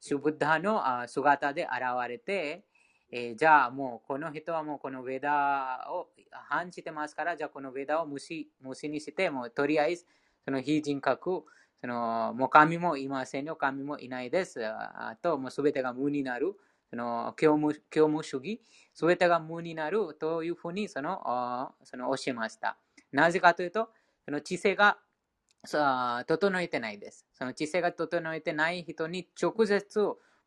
シュブッダの姿で現れて、えー、じゃあもうこの人はもうこのウェダを反じてますから、じゃあこのウェダを無視無視にして、もうとりあえずその非人格、そのもう神もいませんよ、神もいないです。あと、もうすべてが無になる。その教務教務主義、すべてが無になるというふうにそのその教えました。なぜかというと、その知性が整えてないです。その知性が整えてない人に直接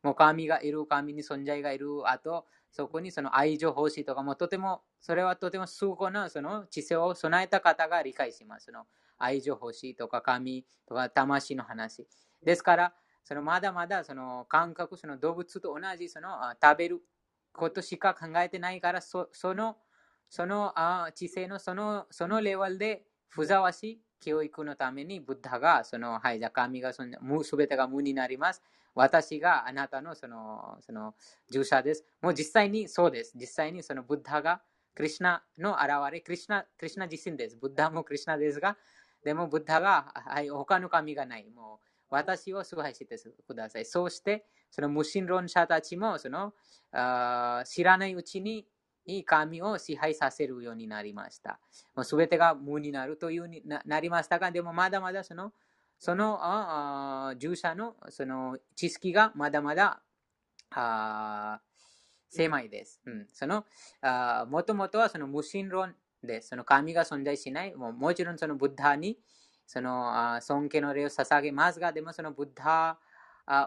もう神がいる、神に存在がいる、あと、そこにその愛情欲しいとかもとても、それはとても崇高なその知性を備えた方が理解します。その愛情欲しいとか神とか魂の話。ですから、そのまだまだその感覚、その動物と同じその食べることしか考えてないから、そそのそのあ知性のそのそのレベルでふざわしい教育のために、ブッダが、その、はい、じゃ神がその、すべてが無になります。私があなたのその、その、従者です。もう実際にそうです。実際にそのブッダが、クリュナの現れ、クリュナ、クリュナ自身です。ブッダもクリュナですが、でもブッダが、はい、他の神がない。もう、私を崇拝してください。そうして、その無神論者たちも、その、あ知らないうちに、いい神を支配させるようになりました。すべてが無になるというになりましたが、でもまだまだその、その従者のその知識がまだまだあ狭いです。うん、そのもともとはその無神論です。その神が存在しない。ももちろんそのブッダにその尊敬の礼を捧げますが、でもそのブッダ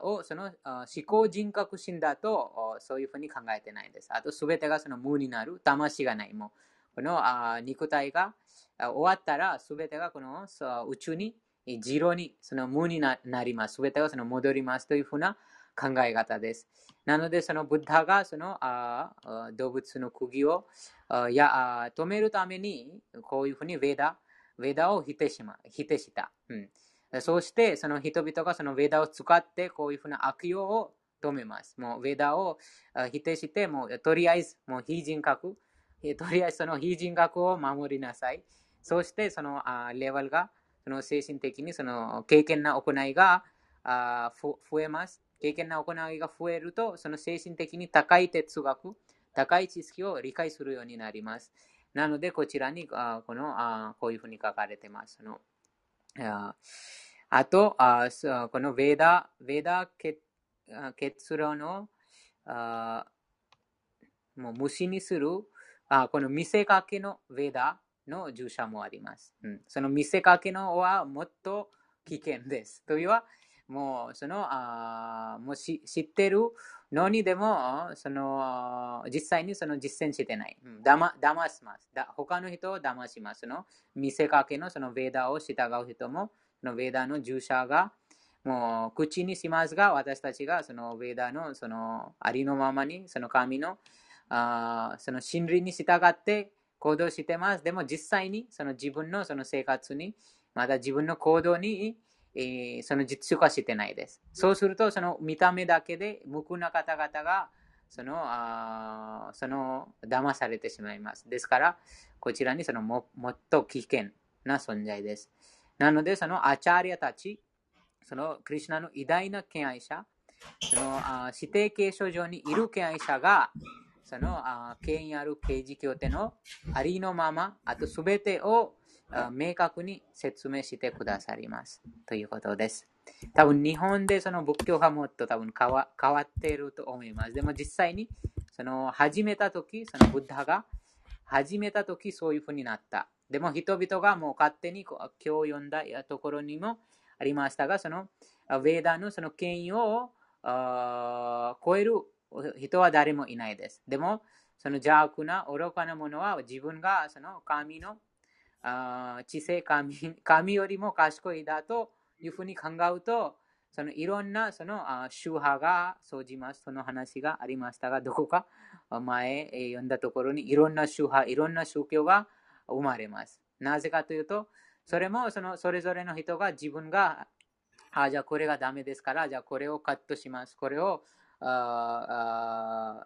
をその思考人格心だとそういうふうに考えてないんです。あとすべてがその無になる、魂がない。もこの肉体が終わったらすべてがこの宇宙に、ジロにその無になります。すべてがその戻りますというふうな考え方です。なので、そのブッダがその動物の釘をや止めるために、こういうふうにヴェダ、ヴェダを否定しま否定した。うんそして、その人々がそのウェダを使って、こういうふうな悪用を止めます。もうウェダを否定して、もうとりあえず、もう非人格、とりあえずその非人格を守りなさい。そして、そのレベルが、その精神的にその経験な行いが増えます。経験な行いが増えると、その精神的に高い哲学、高い知識を理解するようになります。なので、こちらにこのこういうふうに書かれてます。のあと、あこのヴェダ、ヴェダ結論をあもう無視にするあこの見せかけのヴェダの従者もあります。うん、その見せかけのはもっと危険です。というは、もうそのあもうし知ってるのにでもその実際にその実践してない。だま騙しますだ。他の人を騙しますの。見せかけのそのヴェダを従う人も、そのヴェダの従者がもう口にしますが、私たちがそのヴェダのそのありのままに、その神のあその真理に従って行動してます。でも実際にその自分のその生活に、また自分の行動にえー、その実習化してないです。そうすると、その見た目だけで無垢な方々が、その、あその、騙されてしまいます。ですから、こちらにそのももっと危険な存在です。なので、そのアチャーリアたち、そのクリュナの偉大な敬愛者、そのあ指定継承上にいる敬愛者が、そのあ権威ある刑事協定のありのまま、あとすべてを明確に説明してくださります。ということです。多分日本でその仏教がもっと多分変わ変わっていると思います。でも実際にその始めた時、そのブッダが始めた時そういうふうになった。でも人々がもう勝手に今日読んだところにもありましたが、そのウェーダのその権威を超える人は誰もいないです。でも、その邪悪な愚かなものは自分がその神のあ知性神 神よりも賢いだというふうに考えると、そのいろんなそのあ宗派が生じます。その話がありましたが、どこか前読んだところにいろんな宗派、いろんな宗教が生まれます。なぜかというと、それもそのそれぞれの人が自分が、あじゃあこれがダメですから、じゃあこれをカットします。これを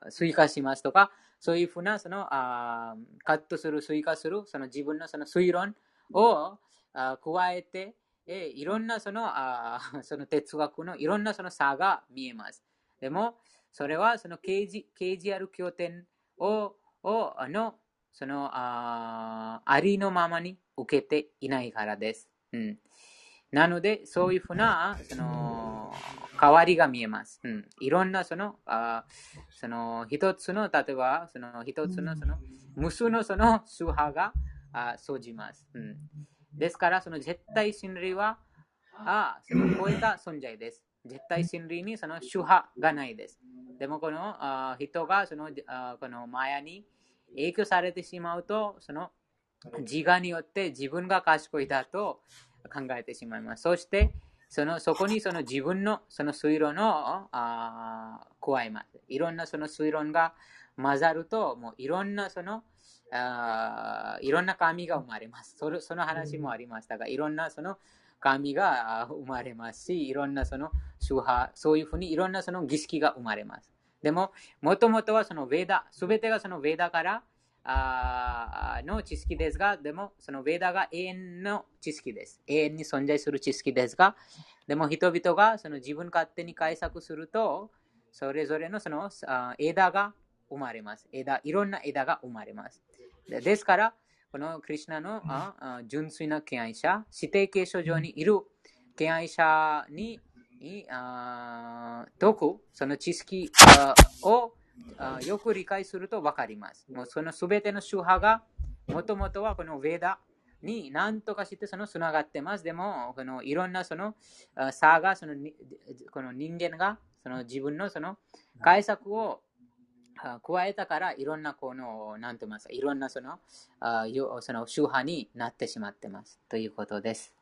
追加しますとか、そういうふうなそのあカットする、追加する、その自分のその推論をあ加えて、えいろんなそのあ その哲学のいろんなその差が見えます。でも、それはその刑事刑事ある経典ををのそのあありのままに受けていないからです。うん、なので、そういうふうなその変わりが見えます。うん、いろんなその、あその一つの、例えば、その一つのその、無数のその宗派があ生じます。うん、ですから、その絶対真理は、あその超えた存在です。絶対真理にその主派がないです。でもこのあ人がそのあこのマヤに影響されてしまうと、その自我によって自分が賢いだと考えてしまいます。そして、そのそこにその自分のその推論をあ加えます。いろんなその推論が混ざると、もういろんなそのあいろんな神が生まれます。それその話もありましたが、いろんなその神が生まれますし、いろんなその宗派、そういうふうにいろんなその儀式が生まれます。でも、もともとはそのヴェダ、すべてがそのヴェダからあの知識ですが、でもそのヴェダが永遠の知識です。永遠に存在する知識ですが、でも人々がその自分勝手に解釈すると、それぞれのその枝が生まれます。枝、いろんな枝が生まれます。ですから、このクリュナの純粋な敬愛者、指定継承上にいる敬愛者に解く、その知識をよく理解すると分かります。もうそのすべての宗派が、もともとはこのヴェダに何とかしてそのつながってます。でも、このいろんなその差がそのこの人間がその自分のその解釈を加えたから、いろんなこの、なんて言いますか、いろんなその、あその宗派になってしまってます。ということです。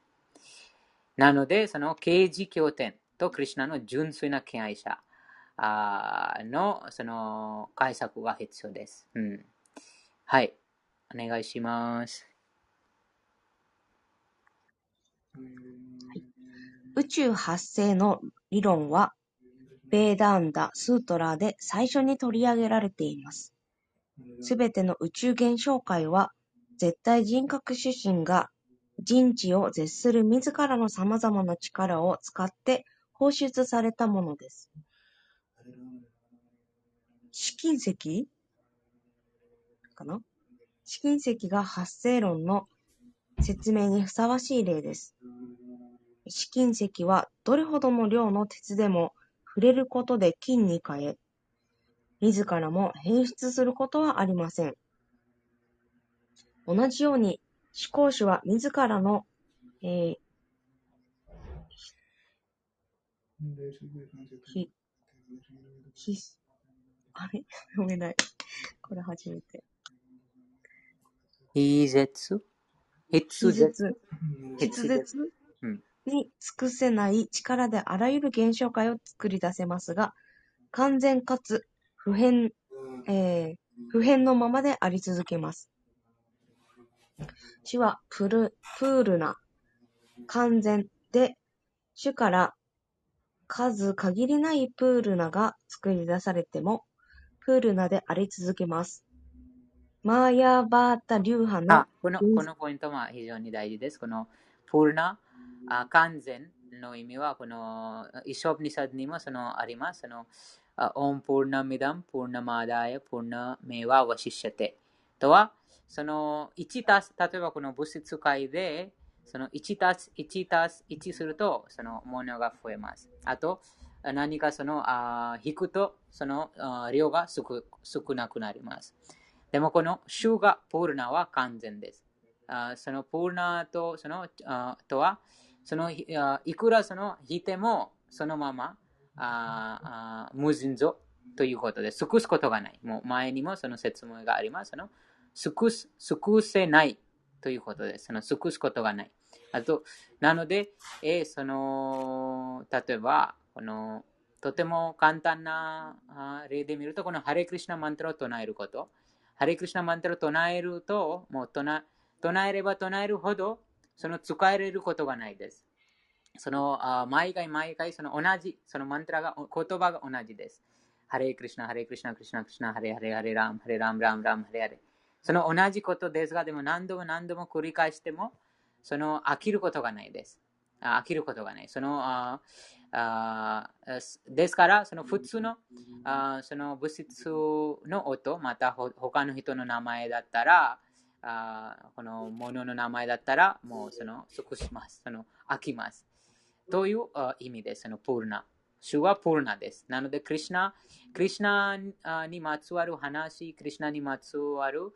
なので、その刑事経典とクリュナの純粋な敬愛者あのその解釈が必要です。うん、はい。お願いします。宇宙発生の理論はベーダンダ・スートラーで最初に取り上げられています。すべての宇宙現象界は、絶対人格主神が人知を絶する自らの様々な力を使って放出されたものです。試金石？かな？試金石が発生論の説明にふさわしい例です。試金石はどれほどの量の鉄でも触れることで金に変え、自らも変質することはありません。同じように、思考主は自らの、えー、ひ、あれ？読めない。これ初めて。筆舌筆舌筆舌に尽くせない力であらゆる現象界を作り出せますが、完全かつ普遍、えー、普遍のままであり続けます。主はプルプールな、完全で、主から数限りないプールナが作り出されても、プールナであり続けます。マーヤーバータ流派のこのこのポイントは非常に大事です。このプールナあ完全の意味は、このイショプニサにもそのあります。そのあオンプールナミダム、プールナマダヤ、プールナメワワシシャテ。とは、その1たす、例えばこの物質界で、その1たす1たす1すると、そのものが増えます。あと、何かそのあ引くと、その量が少少なくなります。でもこの種がプールナは完全です。あそのプールナとそのあとは、そのいくらその引いてもそのままああ無尽蔵ということで、尽くすことがない。もう前にもその説明があります。その尽くす尽くせないということです。その尽くすことがない。あと、なので、えその例えば、このとても簡単な例で見ると、このハレクリシナマントラを唱えること。ハレクリシナマントラを唱えると、もう唱えれば唱えるほど、その使えれることがないです。そのあ毎回毎回その同じ、そのマントラが、言葉が同じです。ハレクリシナ、ハレクリシナ、クリシナ、クリシナ、ハレハレ、ハレラム、ハレラム、ラム、ラム、ハレハレ。その同じことですが、でも何度も何度も繰り返しても、その飽きることがないです。飽きることがない。そのああですから、その普通のあその物質の音、また他の人の名前だったら、あこのものの名前だったら、もうその尽くします。その飽きます。という意味です。そのプルナ。主はプルナです。なので、クリシナ、クリシナにまつわる話、クリシナにまつわる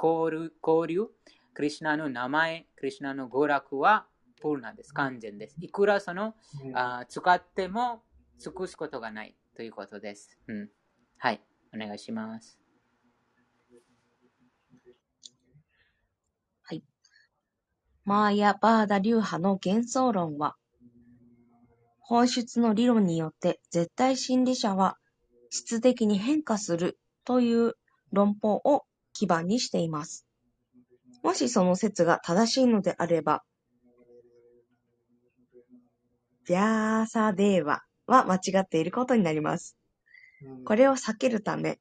交流、クリシナの名前、クリシナの娯楽はプールなんです。完全です。いくらその、あ使っても尽くすことがないということです。うん、はい。お願いします。はい。マーヤ・バーダ流派の幻想論は、本質の理論によって絶対心理者は質的に変化するという論法を基盤にしています。もしその説が正しいのであれば、ヴャーサデーワは間違っていることになります。これを避けるため、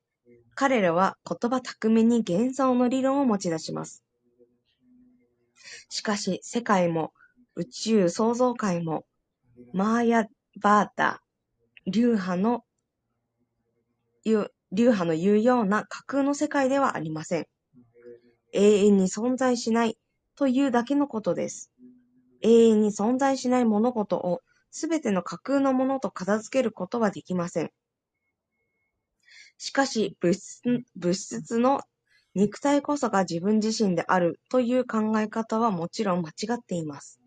彼らは言葉巧みに幻想の理論を持ち出します。しかし、世界も宇宙創造界もマーヤ・バータ、流派の流派の言うような架空の世界ではありません。永遠に存在しないというだけのことです。永遠に存在しない物事をすべての架空のものと片付けることはできません。しかし物質、物質の肉体こそが自分自身であるという考え方はもちろん間違っています。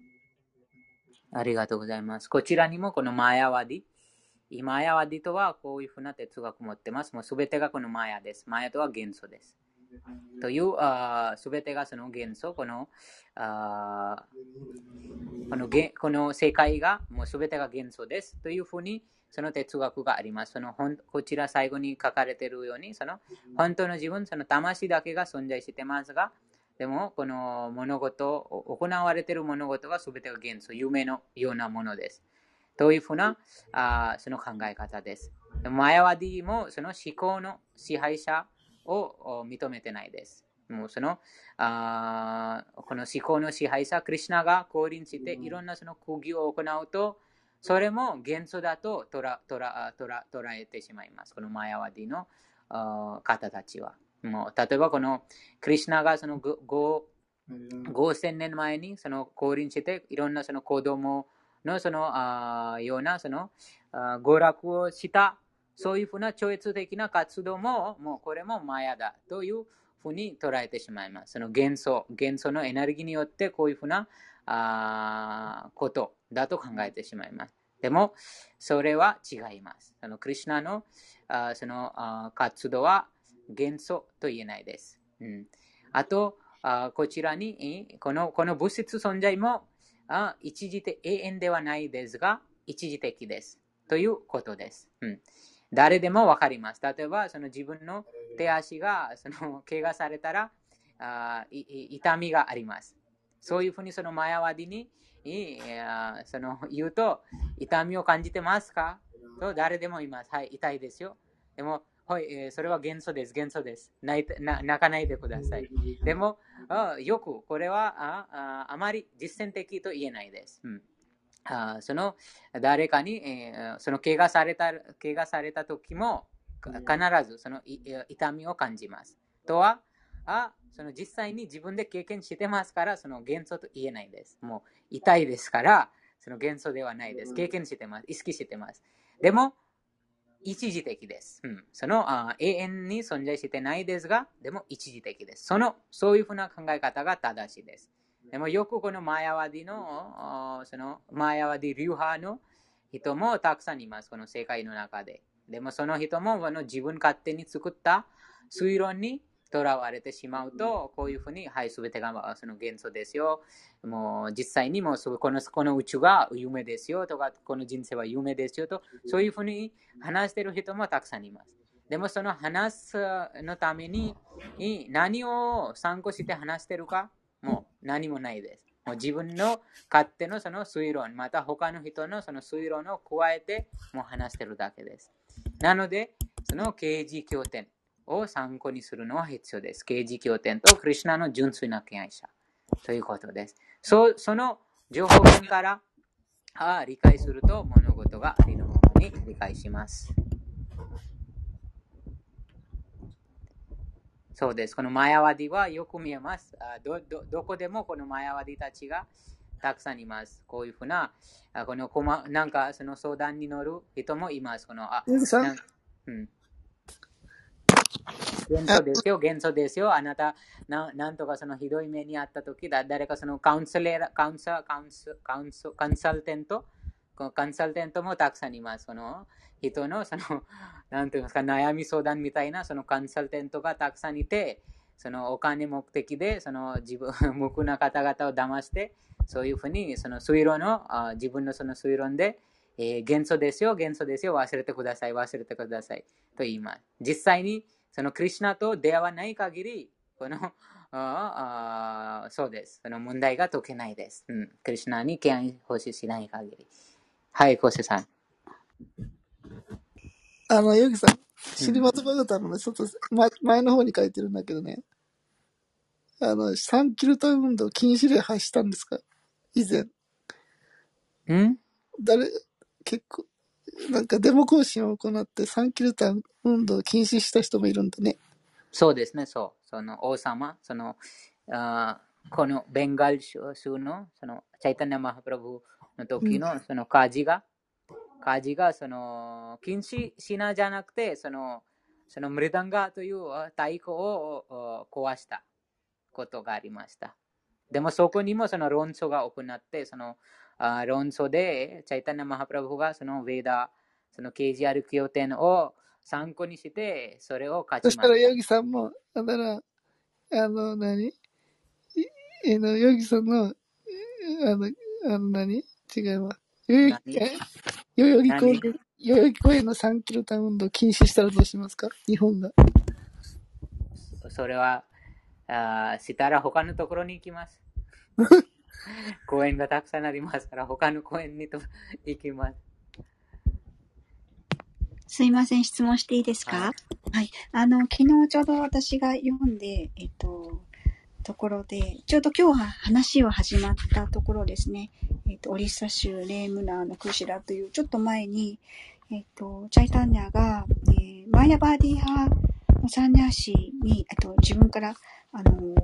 ありがとうございます。こちらにもこのマヤワディ。マヤワディとはこういうふうな哲学を持ってます。もうすべてがこのマヤです。マヤとは元素です。というすべてがその元素、このあこのこの世界がもうすべてが元素ですというふうにその哲学があります。そのこちら最後に書かれているように、その本当の自分、その魂だけが存在してますが、でも、この物事、行われている物事は全てが元素、夢のようなものです。というふうなあその考え方です。マヤワディもその思考の支配者を認めてないです。もうそのあこの思考の支配者、クリュナが降臨していろんなその講義を行うと、それも元素だと捉えてしまいます。このマヤワディの方たちは。もう例えばこのクリュナがその5000年前にその降臨していろんなその子供のそのあようなその娯楽をしたそういうふうな超越的な活動ももうこれもマヤだというふうに捉えてしまいます。その元素、元素のエネルギーによってこういうふうなあことだと考えてしまいます。でも、それは違います。そのクリュナのあそのあ活動は元素と言えないです。うん、あとあ、こちらにこのこの物質存在もあ一時的永遠ではないですが、一時的です。ということです。うん、誰でもわかります。例えば、その自分の手足がその 怪我されたらあ痛みがあります。そういうふうにそのマヤワディにその言うと、痛みを感じてますか？と誰でもいます。はい、痛いですよ。でも、はい、えー、それは元素です、元素です。泣泣かないでください。でも、あよく、これはああまり実践的と言えないです。うんあその誰かに、えー、その怪我された怪我された時も必ずその痛みを感じます。とはあその実際に自分で経験してますからその元素と言えないです。もう痛いですからその元素ではないです。経験してます。意識してます。でも一時的です。うん、そのあ永遠に存在してないですが、でも一時的です。その、そういうふうな考え方が正しいです。でもよくこのマヤワディの、そのマヤワディ流派の人もたくさんいます。この世界の中で。でもその人もこの自分勝手に作った推論にとらわれてしまうと、こういうふうに、はい、すべてがその元素ですよ。もう実際にもこのこの宇宙が夢ですよとか、この人生は夢ですよと、そういうふうに話している人もたくさんいます。でもその話すのために何を参考して話してるか、もう何もないです。もう自分の勝手のその推論、また他の人のその推論を加えてもう話してるだけです。なので、その刑事経典、を参考にするのは必要です。刑事経典とクリュナの純粋な敬愛者ということです。そその情報源からあ理解すると物事がありのままに理解します。そうです。このマヤワディはよく見えます。どどどこでもこのマヤワディたちがたくさんいます。こういうふうな、このこまなんかその相談に乗る人もいます。このあ、うん元素ですよ、元素ですよ。あなた、ななんとかそのひどい目にあったときだ、誰かそのカウンセレー、カウンサカウンスカウンスカンサルテント、カンサルテントもたくさんいます。その人のその、なんていうんですか、悩み相談みたいなそのカンサルテントがたくさんいて、そのお金目的でその自分、無垢な方々を騙して、そういうふうにその推論の、自分のその推論で、えー、元素ですよ、元素ですよ、忘れてください、忘れてくださいと言います。実際にそのクリュナと出会わない限り、この ああそうです。その問題が解けないです。うん、クリュナに敬愛奉仕しない限り。はい、コセさん。あの、ヨギさん、シリマトバガタのね、ちょっと前前の方に書いてるんだけどね、あの、サンキルタ運動禁止令発したんですか？以前。ん？誰、結構、なんかデモ行進を行ってサンキルタ運動を禁止した人もいるんだね。そうですね、そう。その王様、その、あこのベンガル州のそのチャイタニア・マハプラブの時のそのカジが、カジがその禁止しなじゃなくて、そのそのムリダンガという太鼓を壊したことがありました。でもそこにもその論争が行って、そのあ論争でチャイタニア・マハプラブがそのヴェーダ、その KGR 経典を参考にして、それを勝ちました。そしたら、ヨギさんも、だから、あの、何？えの、ヨギさんの、あの、あの何、違います。代々木、代々木公園、代々木公園の3キロタウンド禁止したらどうしますか？日本が。それは、あしたら他のところに行きます。公園がたくさんありますから、他の公園にと行きます。すいません、質問していいですか、はい、はい。あの、昨日ちょうど私が読んで、えっと、ところで、ちょうど今日は話を始まったところですね。えっと、オリッサ州レームナーのクシラという、ちょっと前に、えっと、チャイタンニャが、えー、マーヤバーディ派のサンニャーシーに、えっと、自分から、あの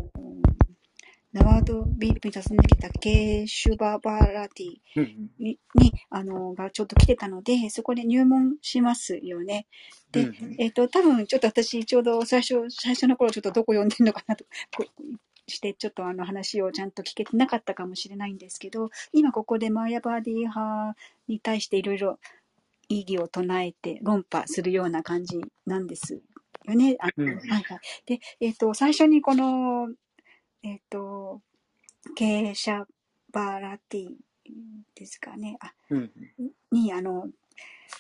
ナヴァドヴィープに訪ねてきたケーシュババーラティに、にあの、がちょっと来てたので、そこで入門しますよね。で、えっ、と、多分ちょっと私ちょうど最初、最初の頃ちょっとどこ読んでるのかなと、して、ちょっとあの話をちゃんと聞けてなかったかもしれないんですけど、今ここでマーヤバーディ派に対していろいろ意義を唱えて論破するような感じなんですよね。あはいはい。で、えっ、と、最初にこのえっ、ー、と、経営者バーラティですかね。あ、うん、に、あの、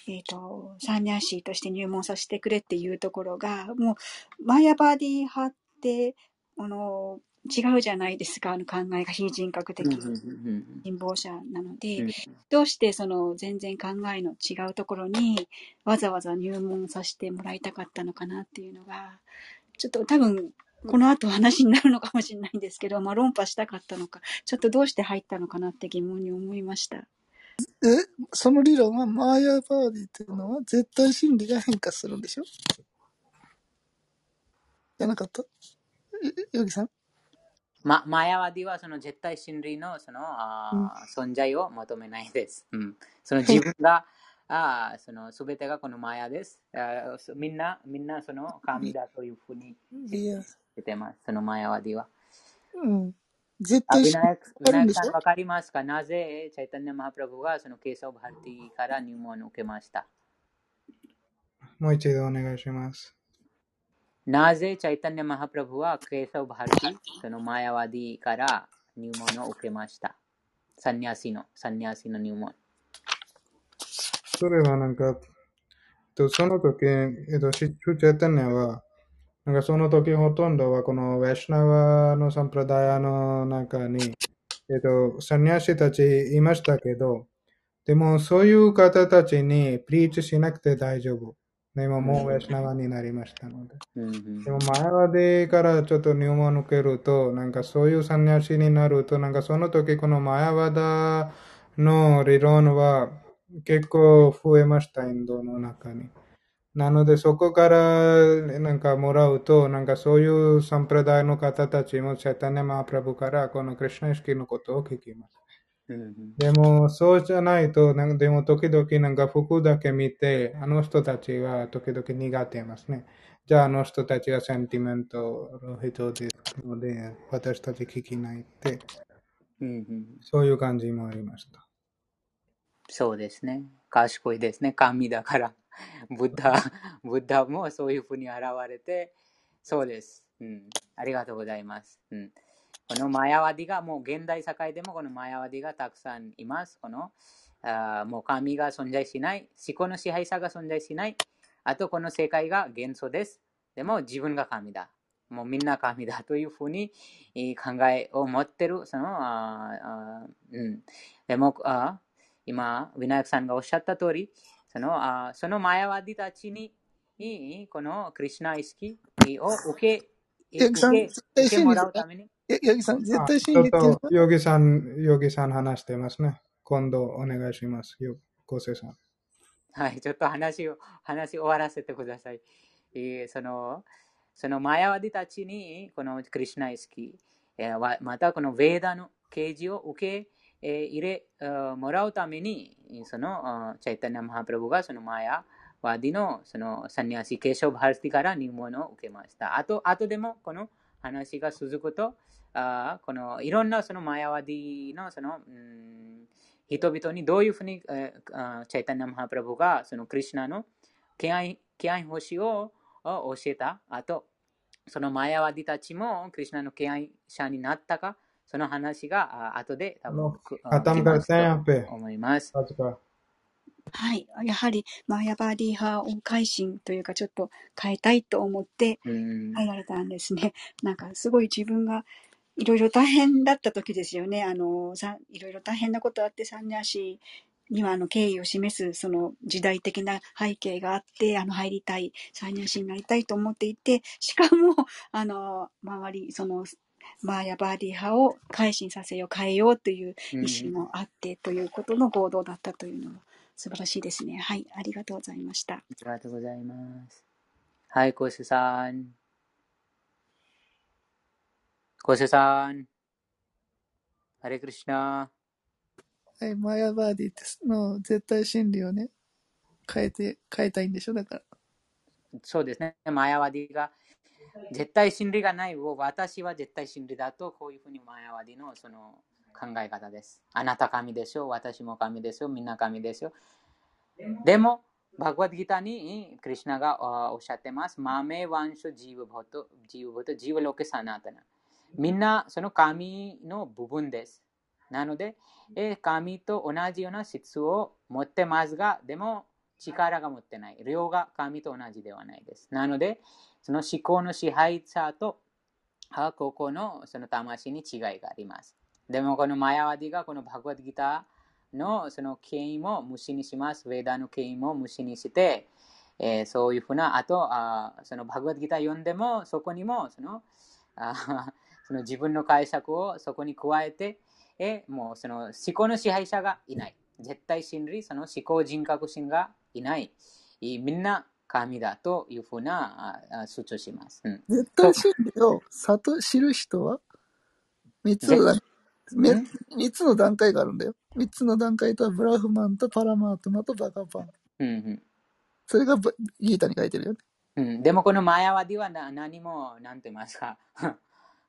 えっ、ー、と、サンニャンシーとして入門させてくれっていうところが、もう、マヤバーディ派って、あの、違うじゃないですか、あの考えが非人格的。貧乏者なので、どうしてその全然考えの違うところにわざわざ入門させてもらいたかったのかなっていうのが、ちょっと多分この後話になるのかもしれないんですけど、まあ論破したかったのか、ちょっとどうして入ったのかなって疑問に思いました。え、その理論はマーヤーバーディっていうのは絶対真理が変化するんでしょ？じゃなかった？ヨギさん？ま、マヤワディはその絶対真理のそのあ、うん、存在を求めないです。うん、その自分が あそのすべてがこのマヤですあ。みんな、みんなその神だというふうに出てます。そのマヤワディは。うん。絶対知ってるんでしょ？わかりますか？なぜチャイタンニマハプラブがそのケーサオブハルティから入門を受けました？もう一度お願いします。なぜチャイタンニマハプラブはケーサブハルティ、そのマヤワディから入門を受けましたサニャシの、サニャシの入門。それはなんか、その時、えっと、シチュチェタニアは、なんかその時ほとんどはこのウェシナワのサンプラダヤの中に、えっと、サニャシたちいましたけど、でもそういう方たちにプリーチしなくて大丈夫。でももうウェシナワになりましたので。でも前はでからちょっと入門抜けると、なんかそういうサニャシになると、なんかその時このマヤワダの理論は結構増えました、インドの中に。なので、そこからなんかもらうと、なんかそういうサンプラダイの方たちも、チャタネマープラブからこのクリュナ意識のことを聞きます。でも、そうじゃないと、なんでも時々なんか服だけ見て、あの人たちは時々苦手ますね。じゃああの人たちは sentiment の人ですので、私たち聞きないって、うんうん、そういう感じもありました。そうですね。賢いですね。神だから。ブッダ、ブッダもそういうふうに現れて、そうです。うん。ありがとうございます。うん。このマヤワディがもう現代社会でもこのマヤワディがたくさんいます。このあーもう神が存在しない、思考の支配者が存在しない、あとこの世界が幻想です。でも自分が神だ。もうみんな神だというふうにえー考えを持ってる、その、あうん。でも、あー今、ウィナヤクさんがおっしゃった通り、そのあーそのマヤワディたちに、いいこのクリュナ意識を受け、受け受けも。らうために、やヤギさん、絶あ対ちょっ真理っていうの？と、ヨギさん、ヨギさん話してますね。今度お願いします。よ、昴生さん。はい、ちょっと話を、話終わらせてください。えーその、そのマヤワディたちに、このクリュナ意識、えーわまたこのヴェーダの啓示を受け、えー入れもらうために、そのチャイタニア・マハプラブがそのマヤワディのそのサニアシ・ケーショブ・ハルスティから入門を受けました。あと、あとでもこの話が続くと、あこのいろんなそのマヤワディのその、うん、人々にどういうふうに、えー、チャイタンナ・マハプラブがそのクリュナの敬愛敬愛星を教えた。後、そのマヤワディたちもクリュナの敬愛者になったか、その話があ後で多分、あ、たぶん、思います。はい。やはり、マー、ヤバーディー派を改心というか、ちょっと変えたいと思って入。られたんですね。なんか、すごい自分が、いろいろ大変だった時ですよね。あの、さ、いろいろ大変なことあって、三年足には、あの、敬意を示す、その、時代的な背景があって、あの、入りたい、三年足になりたいと思っていて、しかも、あの、周り、その、マーヤ・バーディ派を改心させよう、変えようという意思。もあってということの合同だったというのは。素晴らしいですね。はい、ありがとうございました。ありがとうございます。はい、コシさん。コシさん。ハレクリシナ。はい、マヤバーディっての絶対真理をね、変えて、変えたいんでしょ？だから。そうですね。マヤワディが絶対真理がないを私は絶対真理だとこういうふうにマヤワディのその考え方です。あなた神ですよ。私も神ですよ。みんな神ですよ。でも、バグワッドギターにクリシナがあおっしゃってます。マメワンショジーヴボト、ジーヴボト、ジーヴロケサナタナ。みんなその神の部分です。なので、えー神と同じような質を持ってますが、でも力が持ってない。量が神と同じではないです。なので、その思考の支配者と、あここのその魂に違いがあります。でもこのマヤワディがこのバグワッドギターのその権威も無視にします。ウェーダーの権威も無視にして、えー、そういうふうな、あとあそのバグワッドギター読んでもそこにもそのあその自分の解釈をそこに加えて、えー、もうその思考の支配者がいない。絶対真理、その思考人格心がいない。みんな神だというふうな主張します。うん、絶対真理を知る人は三つだ。3つの段階があるんだよ。3つの段階とはブラフマンとパラマートマとバカパン。うんうんそれがギータに書いてるよね。うん、でもこのマヤワディは何も、なんて言いますか。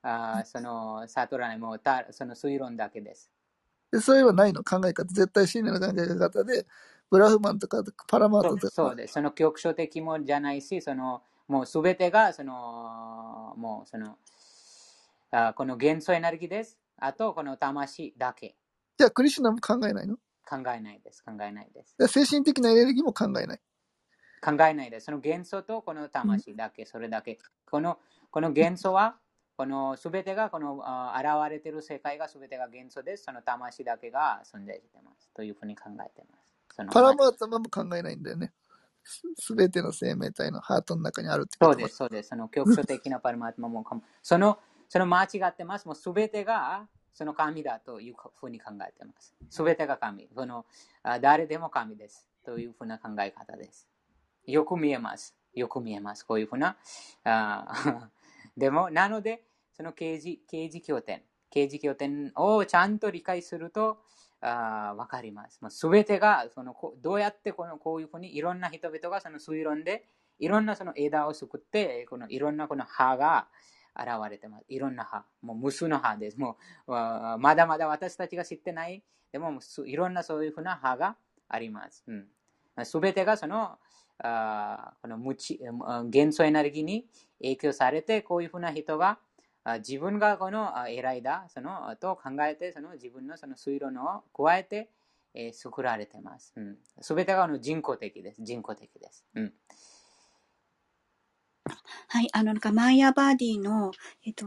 あそのサトラネもたその推論だけです。でそれはないの？考え方、絶対真理の考え方で、ブラフマンとかパラマートとか。そうです。その局所的もじゃないし、そのもうすべてがそのもうそのあこの元素エネルギーです。あとこの魂だけじゃあ、クリシュナも考えないの？考えないです。考えないです。で精神的なエネルギーも考えない。考えないです。その元素とこの魂だけ、それだけ。このこの元素は、このすべてが、このあ現れている世界がすべてが元素です。その魂だけが存在しています。というふうに考えています。そのパラマートマも考えないんだよね。すべての生命体のハートの中にあるってことそうです、そうです。その局所的なパルマートマもかも、その、その間違ってます。もうすべてが、その神だというふうに考えています。すべてが神。その誰でも神です。というふうな考え方です。よく見えます。よく見えます。こういうふうな。あ でも、なので、その刑事、刑事経典、刑事経典をちゃんと理解すると、あわかります。すべてがそのこどうやってこのこういうふうにいろんな人々がその推論でいろんなその枝を作って、このいろんなこの葉が現れてます。いろんな葉。もう無数の葉です。もうまだまだ私たちが知ってない。でもいろんなそういうふうな葉があります。す、う、べ、てがそのあこの無知元素エネルギーに影響されて、こういうふうな人が自分がこの偉いだそのと考えて、その自分のその推論を加えて、えー、作られてます。す、べ、てがの人工的です。人工的です。うんはい、あの、なんか、マイヤーバーディの、えっと、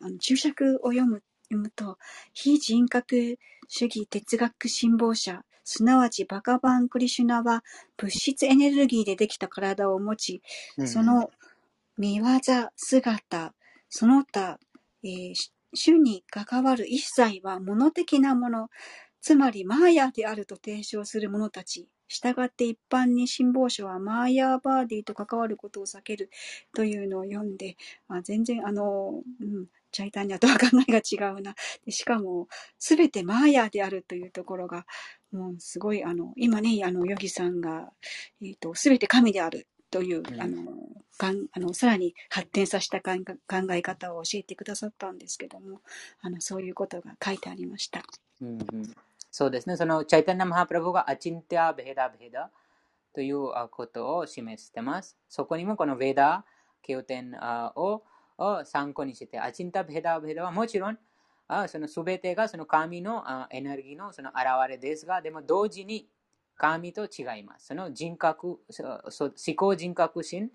あの注釈を読む、読むと、非人格主義哲学辛抱者、すなわちバカバンクリシュナは物質エネルギーでできた体を持ち、その見業、姿、その他、えー、主に関わる一切は物的なもの、つまりマーヤであると提唱する者たちしたがって一般に辛抱者はマーヤーバーディーと関わることを避けるというのを読んで、あ全然あの、うん、チャイタニアとは考えが違うな。でしかも、すべてマーヤーであるというところが、もうすごい、あの、今ね、あの、ヨギさんが、えっ、ー、と、すべて神であるという、あの、かんあのさらに発展させた考え方を教えてくださったんですけども、あのそういうことが書いてありました。うんうんそうですね。そのチャイタンナ・マハプラブがアチンティア・ベヘダ・ベヘダということを示してます。そこにもこのベーダ、経典を参考にして、アチンタ・ベヘダ・ベヘダはもちろん、その全てがその神のエネルギーのその現れですが、でも同時に神と違います。その人格、思考人格心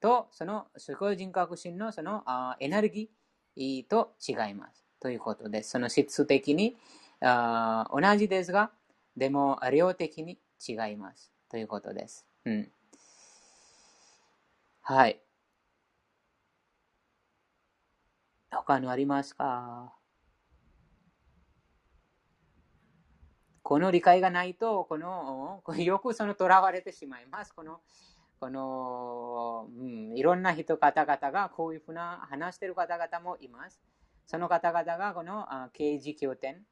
とその思考人格心のそのエネルギーと違います。ということです。その質的にあ同じですが、でも量的に違います。ということです。うん。はい。他のありますか？この理解がないと、この、よくその囚われてしまいます。この、この、うん、いろんな人、方々がこういうふうな話している方々もいます。その方々がこの刑事経典、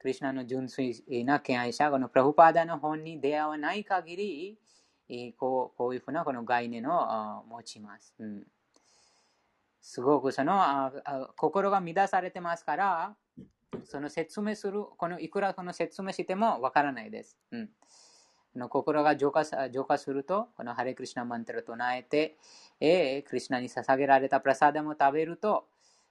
クリュナの純粋な敬愛者、このプラフパーダの本に出会わない限り、こうこういうふうなこの概念を持ちます。うん、すごくそのあ心が乱されてますから、その説明する、このいくらこの説明してもわからないです。うんの心が浄化浄化すると、このハレクリシナマンタラを唱えて、えー、クリシナに捧げられたプラサダも食べると、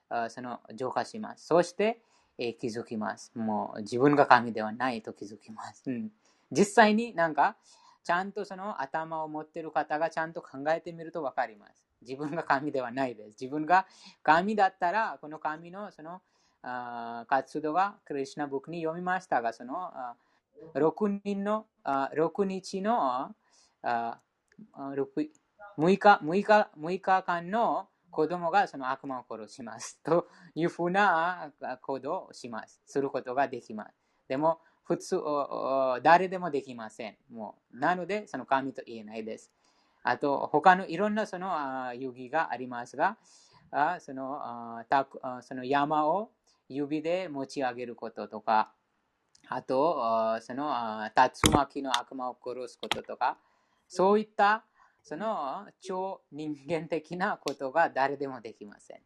あその浄化します。そして、えー、気づきます。もう自分が神ではないと気づきます。うん、実際になんか、ちゃんとその頭を持ってる方がちゃんと考えてみると分かります。自分が神ではないです。自分が神だったら、この神のそのあ活動がクリシナブックに読みましたが、その6人の6日の6 6日 ,6 日 ,6 日間の子供がその悪魔を殺します。というふうな行動をします。す。ることができます。でも、普通、誰でもできません。もうなので、その神と言えないです。あと、他のいろんなその遊戯があります。が、そのその山を指で持ち上げることとか、あと、その竜巻の悪魔を殺す。こととか、そういったその超人間的なことが誰でもできません。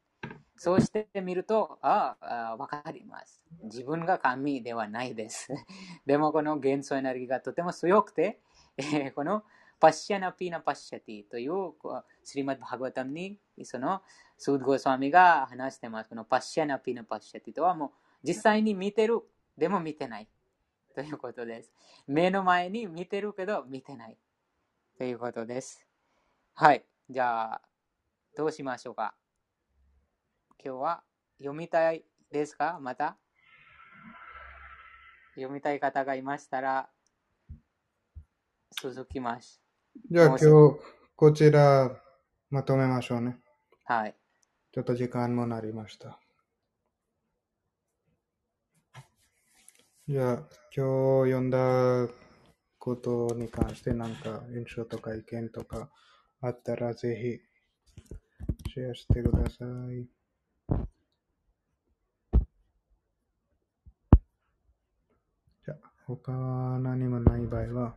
そうしてみると、ああ、わかります。自分が神ではないです。でもこの元素エネルギーがとても強くて、えー、このパッシャナピーナパッシャティというスリマッバーガタムにそのスードゴスワミが話してます。このパッシャナピーナパッシャティとはもう実際に見てる、でも見てないということです。目の前に見てるけど見てないということです。はい。じゃあ、どうしましょうか今日は読みたいですか？また？読みたい方がいましたら、続きます。じゃあ今日、こちら、まとめましょうね。はい。ちょっと時間もなりました。じゃあ、今日読んだことに関してなんか印象とか意見とかあったらぜひシェアしてください。じゃあ、他何もない場合は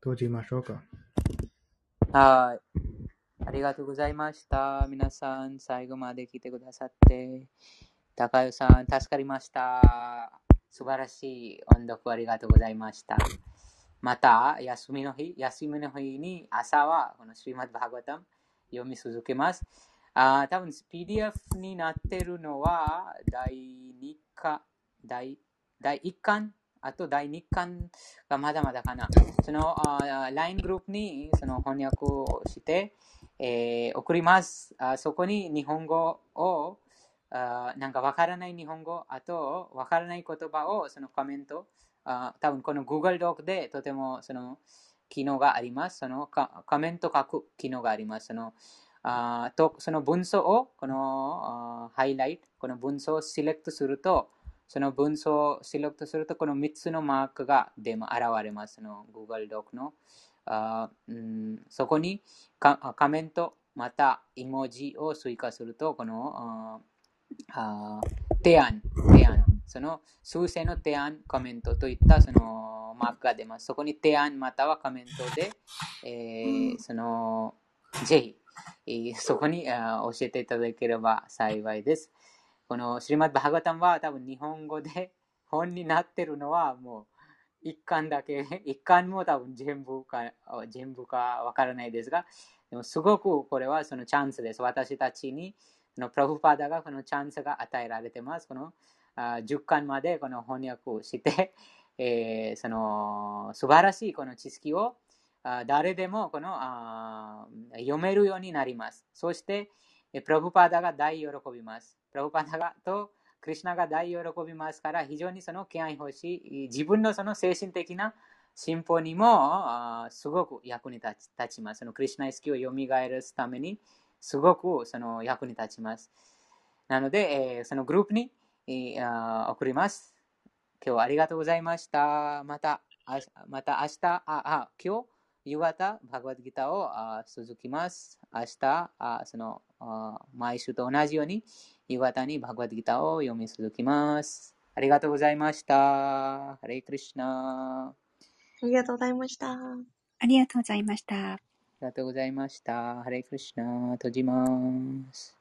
閉じましょうか。はい。ありがとうございました。皆さん、最後まで来てくださって。高代さん、助かりました。素晴らしい音読ありがとうございました。また、休みの日、休みの日に朝はこのシリマッバーガタム読み続けます。あ多分 PDF になってるのは第2巻、第第1巻、あと第2巻がまだまだかな。その LINE グループにその翻訳をして、えー送ります。あそこに日本語をあなんかわからない日本語、あとわからない言葉をそのコメント、あ多分この Google ドックでとてもその機能があります。そのかコメント書く機能があります。そのあとその文章をこのハイライト、この文章をセレクトすると、その文章をセレクトすると、この3つのマークが出ま現れます。その Google ドックの。あうんそこにかコメント、またイモジを追加すると、このああ提案、提案、その数勢の提案、コメントといったそのマークが出ます。そこに提案またはコメントで、えーそのぜひ、えーそこにあ教えていただければ幸いです。このシリマッバハガタンは多分日本語で本になってるのはもう一巻だけ、一巻も多分全部か全部かわからないですが、でもすごくこれはそのチャンスです。私たちに、のプラフパーダがこのチャンスが与えられてます。このあ10巻までこの翻訳をして、えーその素晴らしいこの知識をあ誰でもこのあ読めるようになります。そして、えプラブパーダが大喜びます。プラブパダがとクリュナが大喜びますから、非常にその敬愛欲しい、自分のその精神的な進歩にもすごく役に立ちます。そのクリュナ意識を蘇らすために、すごくその役に立ちます。なので、えーそのグループに、送ります。今日はありがとうございました。また、あまた明日、あ、あ、今日、夕方、バグワッドギターをあ続きます。明日、あそのあ毎週と同じように、夕方にバグワッドギターを読み続きます。ありがとうございました。ハレイクリシナ。ありがとうございました。ありがとうございました。ありがとうございました。ハレイクリシナ。閉じます。